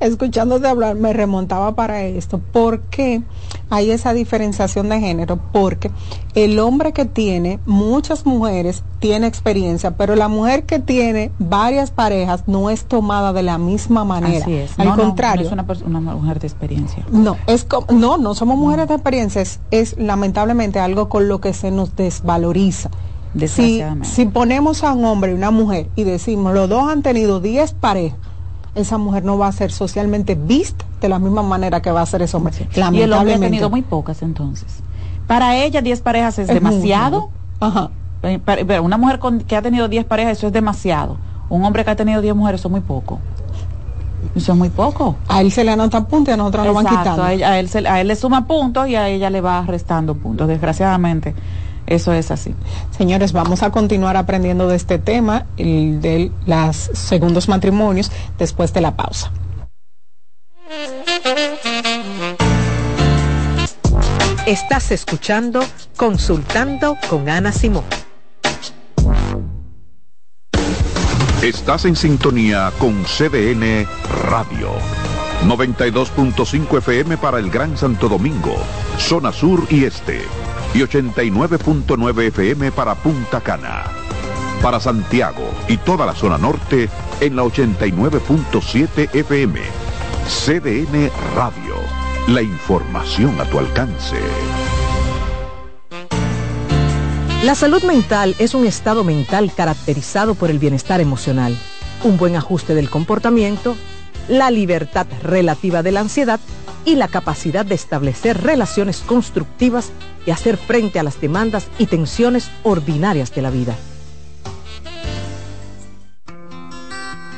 escuchándote hablar, me remontaba para esto. ¿Por qué hay esa diferenciación de género? Porque el hombre que tiene muchas mujeres tiene experiencia, pero la mujer que tiene varias parejas no es tomada de la misma manera. Así es. Al No, contrario. no es una, una mujer de experiencia. No, es no, no somos mujeres de experiencia, es, es lamentablemente algo con lo que se nos desvaloriza. Si, ponemos a un hombre y una mujer y decimos los dos han tenido 10 parejas, esa mujer no va a ser socialmente vista de la misma manera que va a ser ese hombre. Y el hombre ha tenido muy pocas entonces. Para ella 10 parejas es, Es demasiado. Ajá. Eh, pero una mujer con- que ha tenido 10 parejas, eso es demasiado. Un hombre que ha tenido 10 mujeres, eso es muy poco. Eso es muy poco. A él se le anotan puntos y a nosotros nos van quitando. A, ella- a él se- a él le suma puntos y a ella le va restando puntos. Desgraciadamente, eso es así. Señores, vamos a continuar aprendiendo de este tema, el de los segundos matrimonios, después de la pausa. Estás escuchando Consultando con Ana Simón. Estás en sintonía con CDN Radio. 92.5 FM para el Gran Santo Domingo, zona sur y este. Y 89.9 FM para Punta Cana. Para Santiago y toda la zona norte en la 89.7 FM. CDN Radio. La información a tu alcance. La salud mental es un estado mental caracterizado por el bienestar emocional, un buen ajuste del comportamiento, la libertad relativa de la ansiedad y la capacidad de establecer relaciones constructivas y hacer frente a las demandas y tensiones ordinarias de la vida.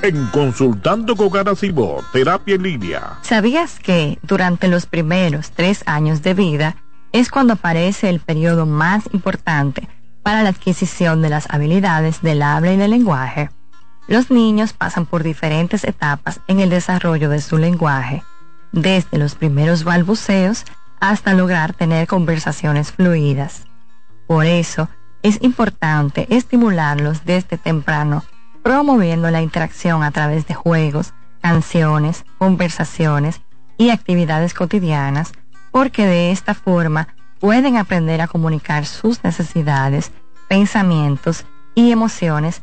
En Consultando con Ana Simó, Terapia en Línea. ¿Sabías que durante los primeros tres años de vida es cuando aparece el periodo más importante para la adquisición de las habilidades del habla y del lenguaje? Los niños pasan por diferentes etapas en el desarrollo de su lenguaje, desde los primeros balbuceos hasta lograr tener conversaciones fluidas. Por eso, es importante estimularlos desde temprano, promoviendo la interacción a través de juegos, canciones, conversaciones y actividades cotidianas, porque de esta forma pueden aprender a comunicar sus necesidades, pensamientos y emociones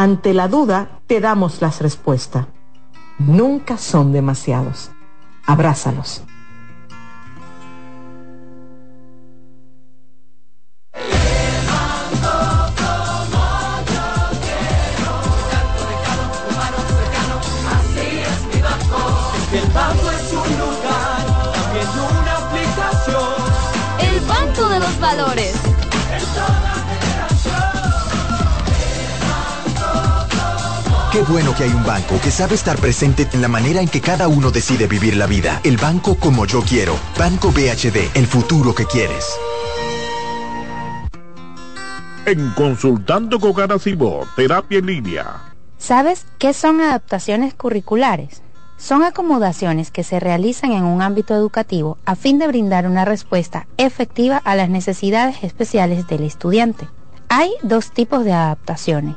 Ante la duda, te damos las respuestas. Nunca son demasiados. Abrázalos. Qué bueno que hay un banco que sabe estar presente en la manera en que cada uno decide vivir la vida. El banco como yo quiero. Banco BHD, el futuro que quieres. En Consultando con Cibo, Terapia en Línea. ¿Sabes qué son adaptaciones curriculares? Son acomodaciones que se realizan en un ámbito educativo a fin de brindar una respuesta efectiva a las necesidades especiales del estudiante. Hay dos tipos de adaptaciones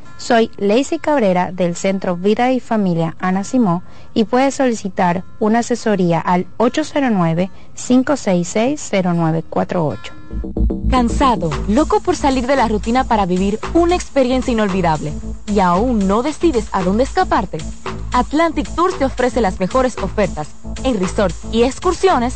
Soy Lacey Cabrera del Centro Vida y Familia Ana Simó y puedes solicitar una asesoría al 809-566-0948. Cansado, loco por salir de la rutina para vivir una experiencia inolvidable y aún no decides a dónde escaparte. Atlantic Tours te ofrece las mejores ofertas en resorts y excursiones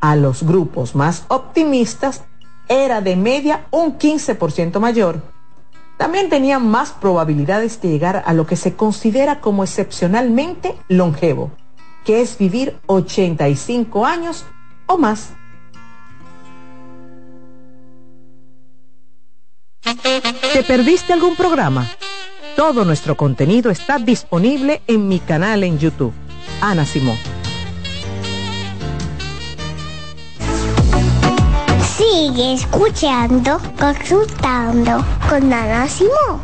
a los grupos más optimistas era de media un 15% mayor. También tenían más probabilidades de llegar a lo que se considera como excepcionalmente longevo, que es vivir 85 años o más. ¿Te perdiste algún programa? Todo nuestro contenido está disponible en mi canal en YouTube. Ana Simón. Sigue escuchando, consultando con Ana Simón.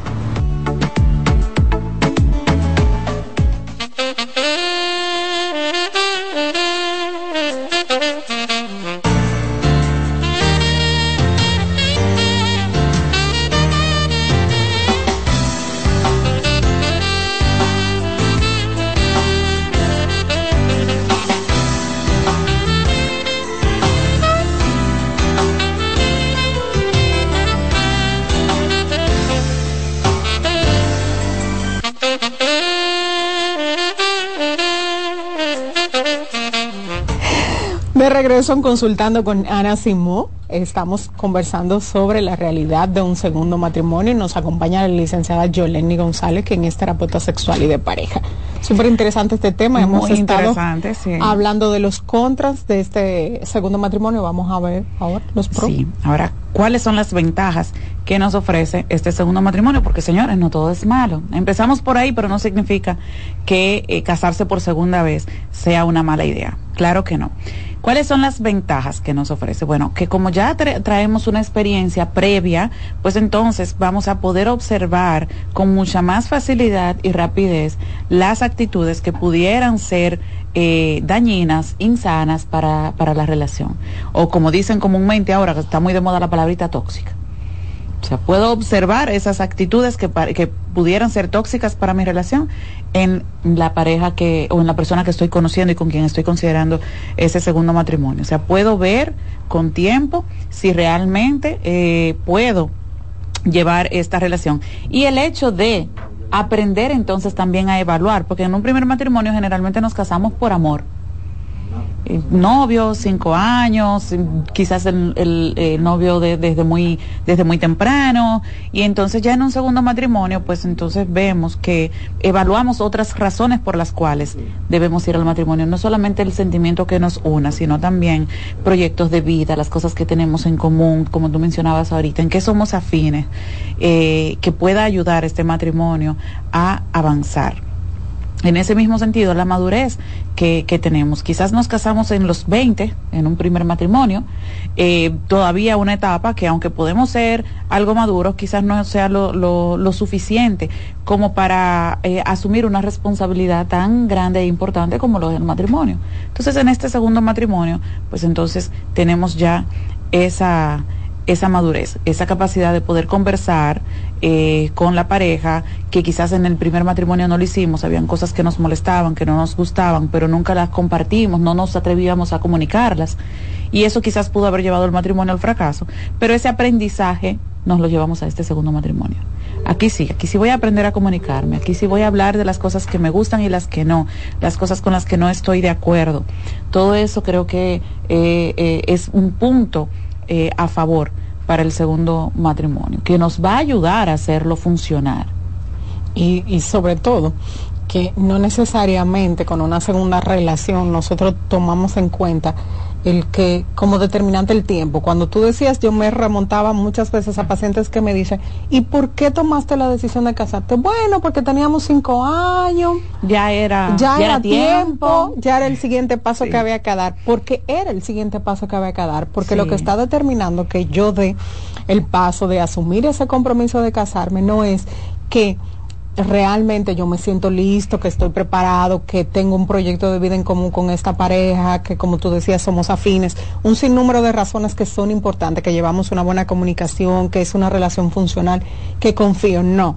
Regreso Consultando con Ana Simó. Estamos conversando sobre la realidad de un segundo matrimonio y nos acompaña la licenciada Yoleni González, quien es terapeuta sexual y de pareja. Súper interesante este tema. Hemos estado hablando de los contras de este segundo matrimonio. Vamos a ver ahora los pros. Sí, ahora, ¿cuáles son las ventajas que nos ofrece este segundo matrimonio? Porque, señores, no todo es malo. Empezamos por ahí, pero no significa que eh, casarse por segunda vez sea una mala idea. Claro que no. ¿Cuáles son las ventajas que nos ofrece? Bueno, que como ya traemos una experiencia previa, pues entonces vamos a poder observar con mucha más facilidad y rapidez las actitudes que pudieran ser eh, dañinas, insanas para, para la relación. O como dicen comúnmente ahora, que está muy de moda la palabrita tóxica. O sea, puedo observar esas actitudes que, que pudieran ser tóxicas para mi relación en la pareja que, o en la persona que estoy conociendo y con quien estoy considerando ese segundo matrimonio. O sea, puedo ver con tiempo si realmente eh, puedo llevar esta relación. Y el hecho de aprender entonces también a evaluar, porque en un primer matrimonio generalmente nos casamos por amor novio, cinco años, quizás el, el, novio desde muy desde muy temprano. Y entonces ya en un segundo matrimonio, pues entonces vemos que evaluamos otras razones por las cuales debemos ir al matrimonio, no solamente el sentimiento que nos una, sino también proyectos de vida, las cosas que tenemos en común, como tú mencionabas ahorita, en qué somos afines, eh, que pueda ayudar este matrimonio a avanzar en ese mismo sentido, la madurez que, tenemos. Quizás nos casamos en los 20, en un primer matrimonio, eh, todavía una etapa que aunque podemos ser algo maduros, quizás no sea lo, lo, suficiente como para eh, asumir una responsabilidad tan grande e importante como lo del matrimonio. Entonces, en este segundo matrimonio, pues entonces tenemos ya esa esa madurez, esa capacidad de poder conversar eh, con la pareja, que quizás en el primer matrimonio no lo hicimos, habían cosas que nos molestaban, que no nos gustaban, pero nunca las compartimos, no nos atrevíamos a comunicarlas. Y eso quizás pudo haber llevado el matrimonio al fracaso, pero ese aprendizaje nos lo llevamos a este segundo matrimonio. Aquí sí, aquí sí voy a aprender a comunicarme, aquí sí voy a hablar de las cosas que me gustan y las que no, las cosas con las que no estoy de acuerdo. Todo eso creo que eh, eh, es un punto eh, a favor para el segundo matrimonio, que nos va a ayudar a hacerlo funcionar. Y, y sobre todo, que no necesariamente con una segunda relación nosotros tomamos en cuenta el que como determinante el tiempo. Cuando tú decías, yo me remontaba muchas veces a pacientes que me dicen, ¿y por qué tomaste la decisión de casarte? Bueno, porque teníamos cinco años. Ya era, ya, era, tiempo, ya era el siguiente paso que había que dar, porque era el siguiente paso que había que dar, porque lo que está determinando que yo dé el paso de asumir ese compromiso de casarme no es que realmente yo me siento listo, que estoy preparado, que tengo un proyecto de vida en común con esta pareja, que como tú decías somos afines, un sinnúmero de razones que son importantes, que llevamos una buena comunicación, que es una relación funcional, que confío, no.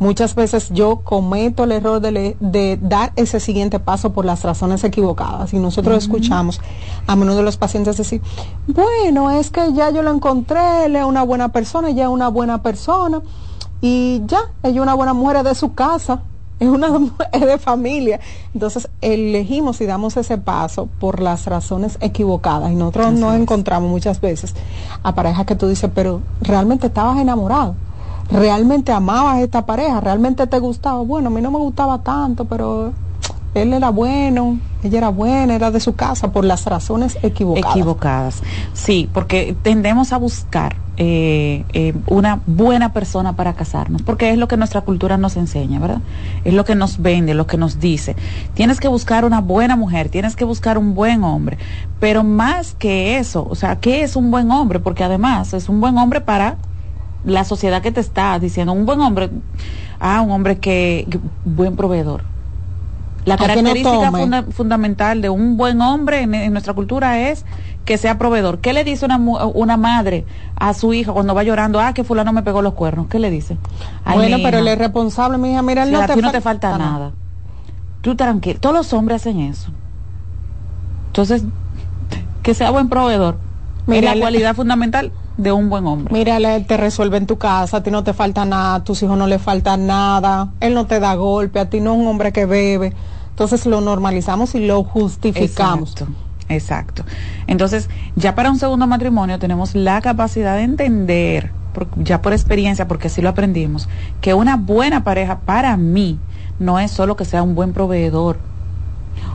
Muchas veces yo cometo el error de, dar ese siguiente paso por las razones equivocadas. Y nosotros escuchamos a menudo de los pacientes decir, bueno, es que ya yo lo encontré, él es una buena persona, ya es una buena persona y ya, ella es una buena mujer de su casa, es una *laughs* es de familia. Entonces elegimos y damos ese paso por las razones equivocadas y nosotros nos encontramos muchas veces a parejas que tú dices, pero realmente estabas enamorado, realmente amabas a esta pareja, realmente te gustaba. Bueno, a mí no me gustaba tanto, pero él era bueno, ella era buena, era de su casa por las razones equivocadas. Equivocadas, sí, porque tendemos a buscar eh, eh, una buena persona para casarnos, porque es lo que nuestra cultura nos enseña, ¿verdad? Es lo que nos vende, lo que nos dice. Tienes que buscar una buena mujer, tienes que buscar un buen hombre, pero más que eso, o sea, ¿qué es un buen hombre? Porque además es un buen hombre para la sociedad que te está diciendo, un buen hombre, ah, un hombre que buen proveedor la característica fundamental de un buen hombre en, nuestra cultura es que sea proveedor. ¿Qué le dice una, una madre a su hija cuando va llorando? Ah, que fulano me pegó los cuernos. ¿Qué le dice? bueno, pero él es responsable, mi hija. Mira, no a ti no te falta nada. Tú tranquilo. Todos los hombres hacen eso. Entonces, que sea buen proveedor. Mira, la cualidad fundamental de un buen hombre. Mira, él te resuelve en tu casa, a ti no te falta nada, a tus hijos no le falta nada, él no te da golpe, a ti no es un hombre que bebe. Entonces lo normalizamos y lo justificamos. Exacto. Entonces, ya para un segundo matrimonio tenemos la capacidad de entender, ya por experiencia, porque así lo aprendimos, que una buena pareja para mí no es solo que sea un buen proveedor,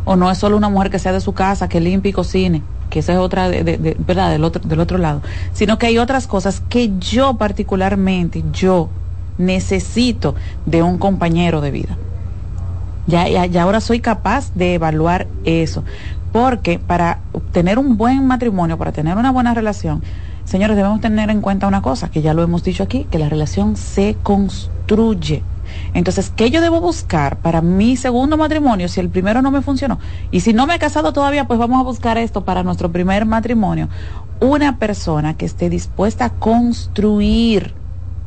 o no es solo una mujer que sea de su casa, que limpie y cocine, que esa es otra, de, ¿verdad? Del otro, del otro lado, sino que hay otras cosas que yo particularmente, yo necesito de un compañero de vida. Ya, ya, ahora soy capaz de evaluar eso. Porque para tener un buen matrimonio, para tener una buena relación, señores, debemos tener en cuenta una cosa, que ya lo hemos dicho aquí, que la relación se construye. Entonces, ¿qué yo debo buscar para mi segundo matrimonio si el primero no me funcionó? Y si no me he casado todavía, pues vamos a buscar esto para nuestro primer matrimonio. Una persona que esté dispuesta a construir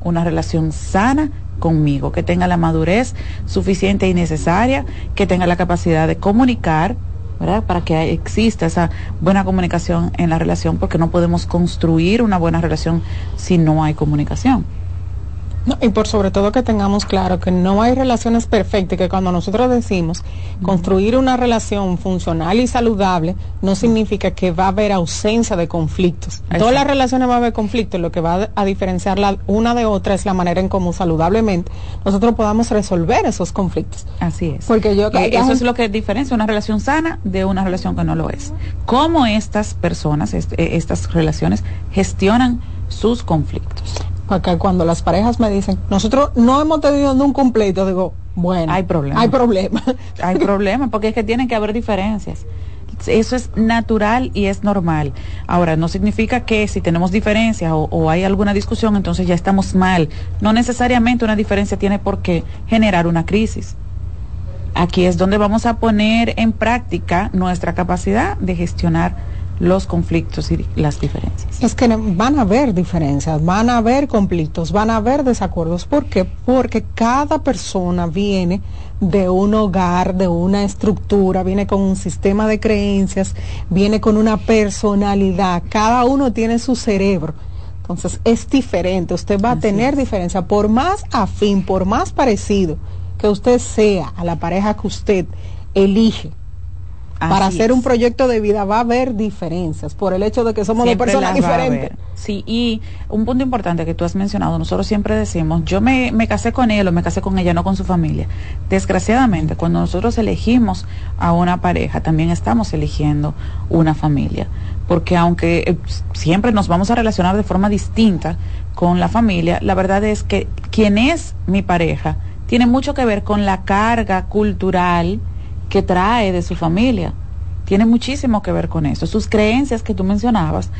una relación sana conmigo, que tenga la madurez suficiente y necesaria, que tenga la capacidad de comunicar, ¿verdad? Para que exista esa buena comunicación en la relación, porque no podemos construir una buena relación si no hay comunicación. Y por sobre todo que tengamos claro que no hay relaciones perfectas, que cuando nosotros decimos construir una relación funcional y saludable, no significa que va a haber ausencia de conflictos. Todas las relaciones va a haber conflictos, lo que va a diferenciar la una de otra es la manera en cómo saludablemente nosotros podamos resolver esos conflictos. Así es. Porque yo Eh, eso es lo que diferencia una relación sana de una relación que no lo es. Cómo estas personas, est- eh, estas relaciones gestionan sus conflictos. Porque cuando las parejas me dicen, nosotros no hemos tenido nunca un pleito, digo, bueno, Hay problemas. Hay problema. *laughs* Hay problemas porque es que tienen que haber diferencias. Eso es natural y es normal. Ahora, no significa que si tenemos diferencias o, o hay alguna discusión, entonces ya estamos mal. No necesariamente una diferencia tiene por qué generar una crisis. Aquí es donde vamos a poner en práctica nuestra capacidad de gestionar los conflictos y las diferencias. Es que van a haber diferencias, van a haber conflictos, van a haber desacuerdos. ¿Por qué? Porque cada persona viene de un hogar, de una estructura, viene con un sistema de creencias, viene con una personalidad. Cada uno tiene su cerebro. Entonces es diferente, usted va a tener diferencia. Por más afín, por más parecido que usted sea a la pareja que usted elige, para hacer es. un proyecto de vida va a haber diferencias por el hecho de que somos dos personas diferentes. Sí, y un punto importante que tú has mencionado, nosotros siempre decimos, yo me, me casé con él o me casé con ella, no con su familia. Desgraciadamente, cuando nosotros elegimos a una pareja, también estamos eligiendo una familia. Porque aunque eh, siempre nos vamos a relacionar de forma distinta con la familia, la verdad es que quien es mi pareja tiene mucho que ver con la carga cultural que trae de su familia. Tiene muchísimo que ver con eso. Sus creencias que tú mencionabas,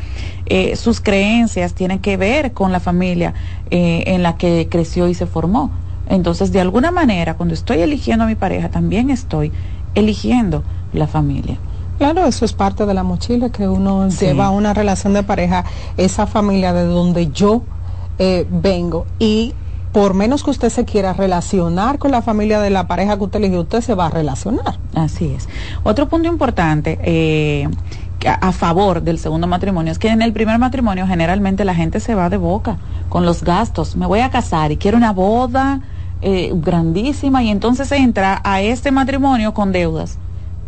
eh, sus creencias tienen que ver con la familia eh, en la que creció y se formó. Entonces, de alguna manera, cuando estoy eligiendo a mi pareja, también estoy eligiendo la familia. Claro, eso es parte de la mochila que uno Sí. lleva a una relación de pareja, esa familia de donde yo eh, vengo y por menos que usted se quiera relacionar con la familia de la pareja que usted eligió, usted se va a relacionar. Así es. Otro punto importante eh, a, favor del segundo matrimonio es que en el primer matrimonio generalmente la gente se va de boca con los gastos. Me voy a casar y quiero una boda eh, grandísima y entonces entra a este matrimonio con deudas.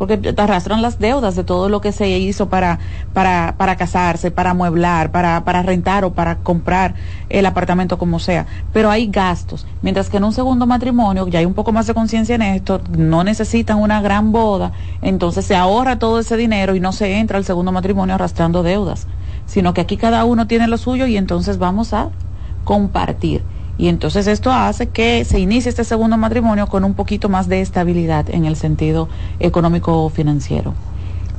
Porque te arrastran las deudas de todo lo que se hizo para, para, para casarse, para amueblar, para, para rentar o para comprar el apartamento como sea. Pero hay gastos. Mientras que en un segundo matrimonio, ya hay un poco más de conciencia en esto, no necesitan una gran boda, entonces se ahorra todo ese dinero y no se entra al segundo matrimonio arrastrando deudas. Sino que aquí cada uno tiene lo suyo y entonces vamos a compartir. Y entonces esto hace que se inicie este segundo matrimonio con un poquito más de estabilidad en el sentido económico financiero.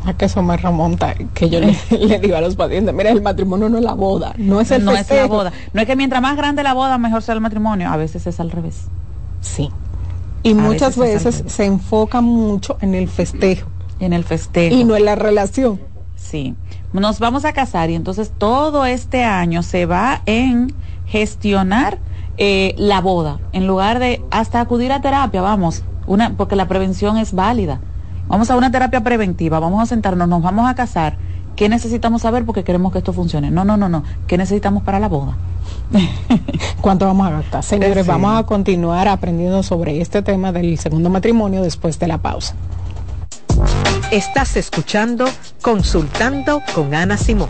A que eso me remonta, que yo le, *laughs* le digo a los pacientes, mira, el matrimonio no es la boda, no es el no es la festejo". boda. No es que mientras más grande la boda, mejor sea el matrimonio. A veces es al revés. Sí. Y A muchas veces veces se enfoca mucho en el festejo. En el festejo. Y no en la relación. Sí. Nos vamos a casar y entonces todo este año se va en gestionar eh, la boda, en lugar de hasta acudir a terapia, vamos, una, porque la prevención es válida. Vamos a una terapia preventiva, vamos a sentarnos, nos vamos a casar. ¿Qué necesitamos saber porque queremos que esto funcione? No, no, no, no. ¿Qué necesitamos para la boda? *laughs* ¿Cuánto vamos a gastar? Señores, Sí. vamos a continuar aprendiendo sobre este tema del segundo matrimonio después de la pausa. Estás escuchando Consultando con Ana Simón.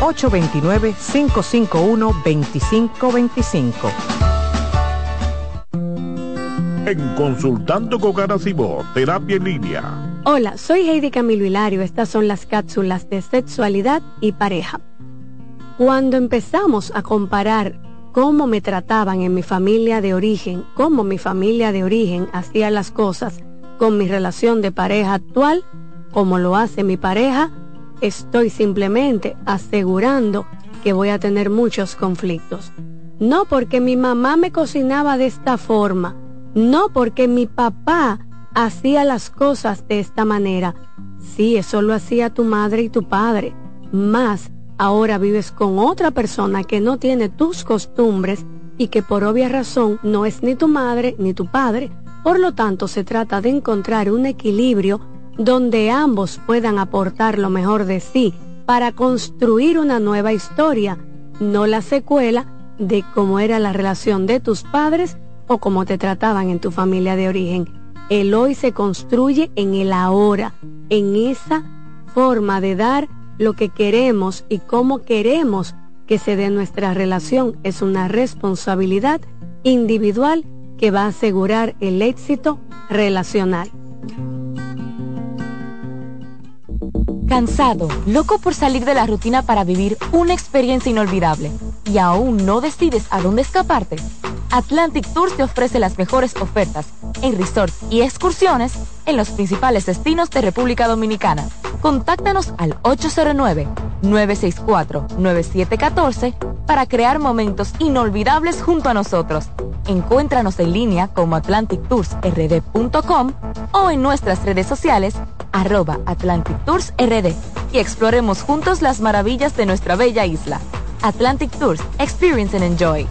829-551-2525. En Consultando con Garacimo, Terapia en Línea. Hola, soy Heidi Camilo Hilario. Estas son las cápsulas de sexualidad y pareja. Cuando empezamos a comparar cómo me trataban en mi familia de origen, cómo mi familia de origen hacía las cosas con mi relación de pareja actual, como lo hace mi pareja, estoy simplemente asegurando que voy a tener muchos conflictos. No porque mi mamá me cocinaba de esta forma, no porque mi papá hacía las cosas de esta manera. Sí, eso lo hacía tu madre y tu padre. Más, ahora vives con otra persona que no tiene tus costumbres y que por obvia razón no es ni tu madre ni tu padre. Por lo tanto, se trata de encontrar un equilibrio donde ambos puedan aportar lo mejor de sí para construir una nueva historia, no la secuela de cómo era la relación de tus padres o cómo te trataban en tu familia de origen. El hoy se construye en el ahora, en esa forma de dar lo que queremos y cómo queremos que se dé nuestra relación. Es una responsabilidad individual que va a asegurar el éxito relacional. Cansado, loco por salir de la rutina para vivir una experiencia inolvidable y aún no decides a dónde escaparte. Atlantic Tours te ofrece las mejores ofertas en resorts y excursiones en los principales destinos de República Dominicana. Contáctanos al 809-964-9714 para crear momentos inolvidables junto a nosotros. Encuéntranos en línea como atlantictoursrd.com o en nuestras redes sociales arroba Atlantic Tours RD y exploremos juntos las maravillas de nuestra bella isla. Atlantic Tours, Experience and Enjoy.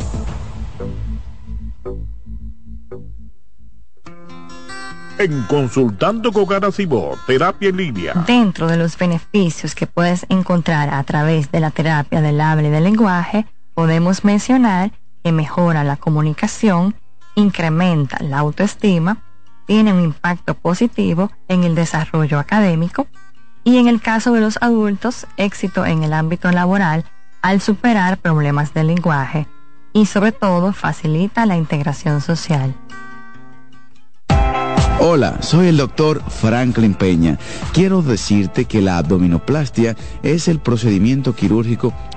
En Consultando con Garacimo, Terapia en Línea. Dentro de los beneficios que puedes encontrar a través de la terapia del habla y del lenguaje, podemos mencionar que mejora la comunicación, incrementa la autoestima, tiene un impacto positivo en el desarrollo académico y en el caso de los adultos, éxito en el ámbito laboral al superar problemas del lenguaje y sobre todo facilita la integración social. Hola, soy el doctor Franklin Peña. Quiero decirte que la abdominoplastia es el procedimiento quirúrgico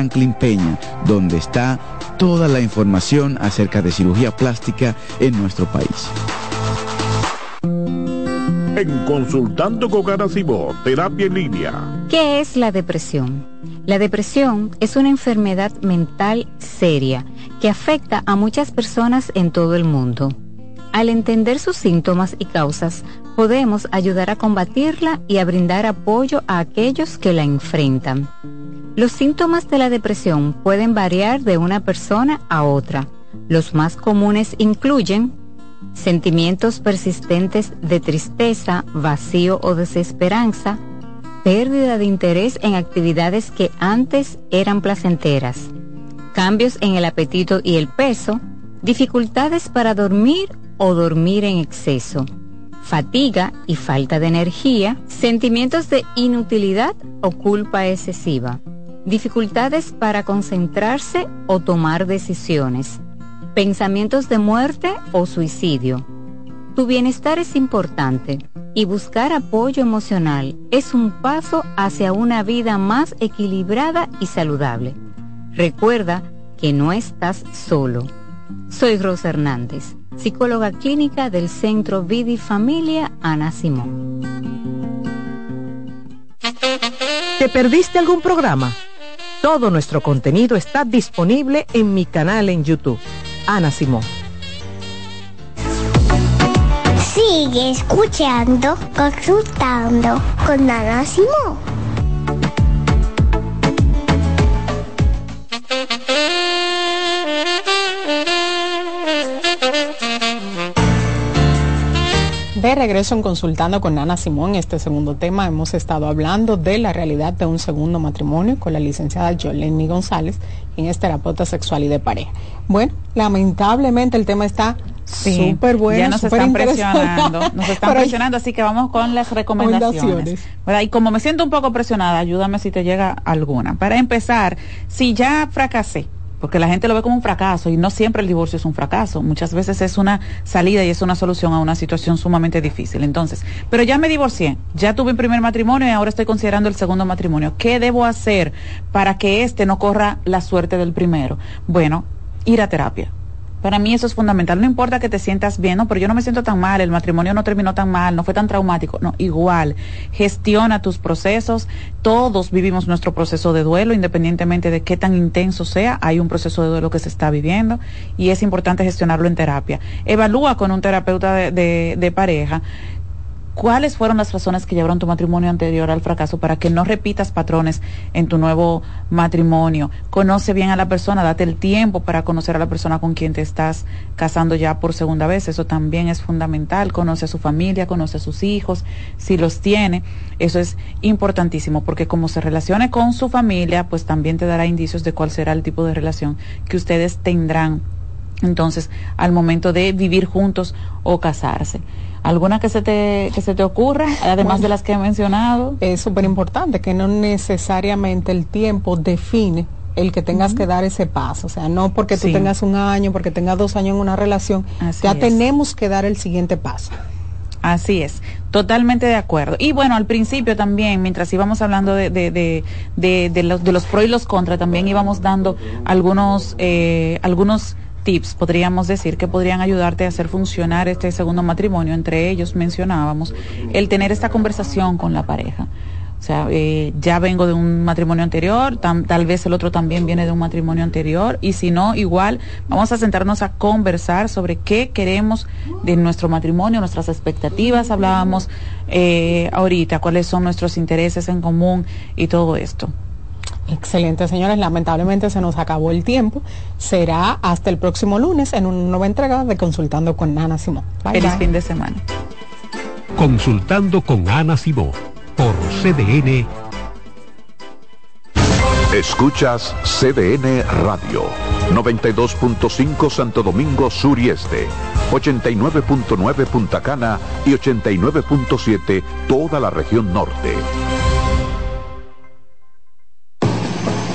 Franklin Peña, donde está toda la información acerca de cirugía plástica en nuestro país. En Consultando con Garacimo, Terapia en Línea. ¿Qué es la depresión? La depresión es una enfermedad mental seria que afecta a muchas personas en todo el mundo. Al entender sus síntomas y causas, podemos ayudar a combatirla y a brindar apoyo a aquellos que la enfrentan. Los síntomas de la depresión pueden variar de una persona a otra. Los más comunes incluyen sentimientos persistentes de tristeza, vacío o desesperanza, pérdida de interés en actividades que antes eran placenteras, cambios en el apetito y el peso, dificultades para dormir o dormir en exceso, fatiga y falta de energía, sentimientos de inutilidad o culpa excesiva, dificultades para concentrarse o tomar decisiones, pensamientos de muerte o suicidio. Tu bienestar es importante y buscar apoyo emocional es un paso hacia una vida más equilibrada y saludable. Recuerda que no estás solo. Soy Rosa Hernández, psicóloga clínica del Centro Vidi Familia Ana Simón. ¿Te perdiste algún programa? Todo nuestro contenido está disponible en mi canal en YouTube, Ana Simón. Sigue escuchando, consultando con Ana Simón. De regreso en Consultando con Ana Simón, este segundo tema hemos estado hablando de la realidad de un segundo matrimonio con la licenciada Jolene González, quien es terapeuta sexual y de pareja. Bueno, lamentablemente el tema está Sí, súper bueno. Ya nos están presionando, nos *laughs* están presionando, así que vamos con las recomendaciones. Recomendaciones. ¿verdad? Y como me siento un poco presionada, ayúdame si te llega alguna. Para empezar, si ya fracasé, porque la gente lo ve como un fracaso y no siempre el divorcio es un fracaso, muchas veces es una salida y es una solución a una situación sumamente difícil. Entonces, pero ya me divorcié, ya tuve un primer matrimonio y ahora estoy considerando el segundo matrimonio. ¿Qué debo hacer para que este no corra la suerte del primero? Bueno, ir a terapia. Para mí eso es fundamental. No importa que te sientas bien, no, pero yo no me siento tan mal, el matrimonio no terminó tan mal, no fue tan traumático. No, igual, gestiona tus procesos. Todos vivimos nuestro proceso de duelo, independientemente de qué tan intenso sea, hay un proceso de duelo que se está viviendo y es importante gestionarlo en terapia. Evalúa con un terapeuta de, de- de pareja ¿Cuáles fueron las razones que llevaron tu matrimonio anterior al fracaso para que no repitas patrones en tu nuevo matrimonio? Conoce bien a la persona, date el tiempo para conocer a la persona con quien te estás casando ya por segunda vez. Eso también es fundamental. Conoce a su familia, conoce a sus hijos, si los tiene. Eso es importantísimo porque como se relacione con su familia, pues también te dará indicios de cuál será el tipo de relación que ustedes tendrán entonces al momento de vivir juntos o casarse. ¿Alguna que se te, que se te ocurra, además Bueno. de las que he mencionado? Es súper importante que no necesariamente el tiempo define el que tengas que dar ese paso. O sea, no porque tú Sí. tengas un año, porque tengas dos años en una relación, Así ya es. tenemos que dar el siguiente paso. Así es, totalmente de acuerdo. Y bueno, al principio también, mientras íbamos hablando de, de, de, de, de los, de los pros y los contras, también íbamos dando algunos, eh, algunos tips, podríamos decir, que podrían ayudarte a hacer funcionar este segundo matrimonio. Entre ellos mencionábamos el tener esta conversación con la pareja. O sea, eh, ya vengo de un matrimonio anterior, tal vez el otro también viene de un matrimonio anterior, y si no, igual vamos a sentarnos a conversar sobre qué queremos de nuestro matrimonio, nuestras expectativas, hablábamos eh, ahorita, cuáles son nuestros intereses en común y todo esto. Excelente, señores. Lamentablemente se nos acabó el tiempo. Será hasta el próximo lunes en una nueva entrega de Consultando con Ana Simón. Bye, Feliz bye. fin de semana. Consultando con Ana Simó por CDN. Escuchas CDN Radio, 92.5 Santo Domingo Sur y Este, 89.9 Punta Cana y 89.7 toda la región norte.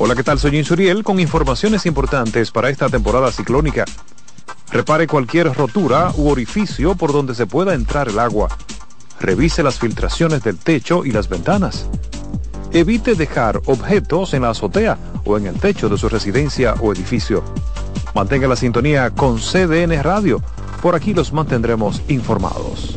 Hola, ¿qué tal? Soy Insuriel con informaciones importantes para esta temporada ciclónica. Repare cualquier rotura u orificio por donde se pueda entrar el agua. Revise las filtraciones del techo y las ventanas. Evite dejar objetos en la azotea o en el techo de su residencia o edificio. Mantenga la sintonía con CDN Radio. Por aquí los mantendremos informados.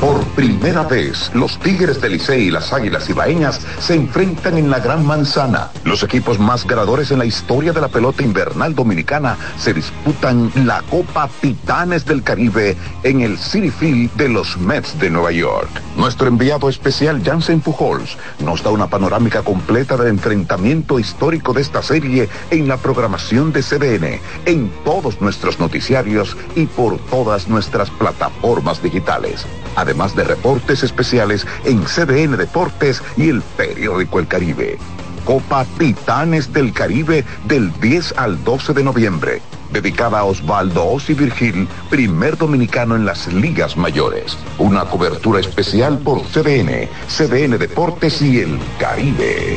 Por primera vez, los Tigres del Licey y las Águilas Ibaeñas se enfrentan en la Gran Manzana. Los equipos más ganadores en la historia de la pelota invernal dominicana se disputan la Copa Titanes del Caribe en el City Field de los Mets de Nueva York. Nuestro enviado especial Jansen Pujols nos da una panorámica completa del enfrentamiento histórico de esta serie en la programación de CDN, en todos nuestros noticiarios y por todas nuestras plataformas digitales además de reportes especiales en CDN Deportes y el periódico El Caribe. Copa Titanes del Caribe del 10 al 12 de noviembre, dedicada a Osvaldo Osi Virgil, primer dominicano en las ligas mayores. Una cobertura especial por CDN, CDN Deportes y El Caribe.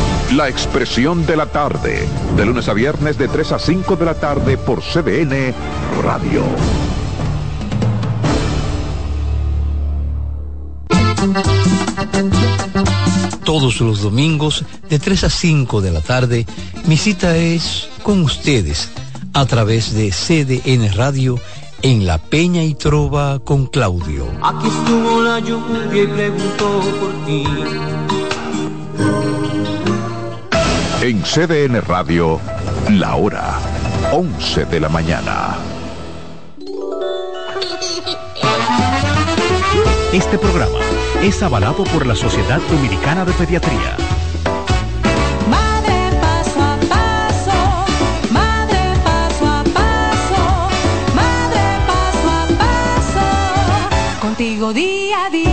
La expresión de la tarde, de lunes a viernes de 3 a 5 de la tarde por CBN Radio. Todos los domingos de 3 a 5 de la tarde, mi cita es con ustedes a través de CDN Radio en La Peña y Trova con Claudio. Aquí estuvo la lluvia y preguntó por ti. En CDN Radio, la hora 11 de la mañana. Este programa es avalado por la Sociedad Dominicana de Pediatría. Madre paso a paso, madre paso a paso, madre paso a paso, contigo día a día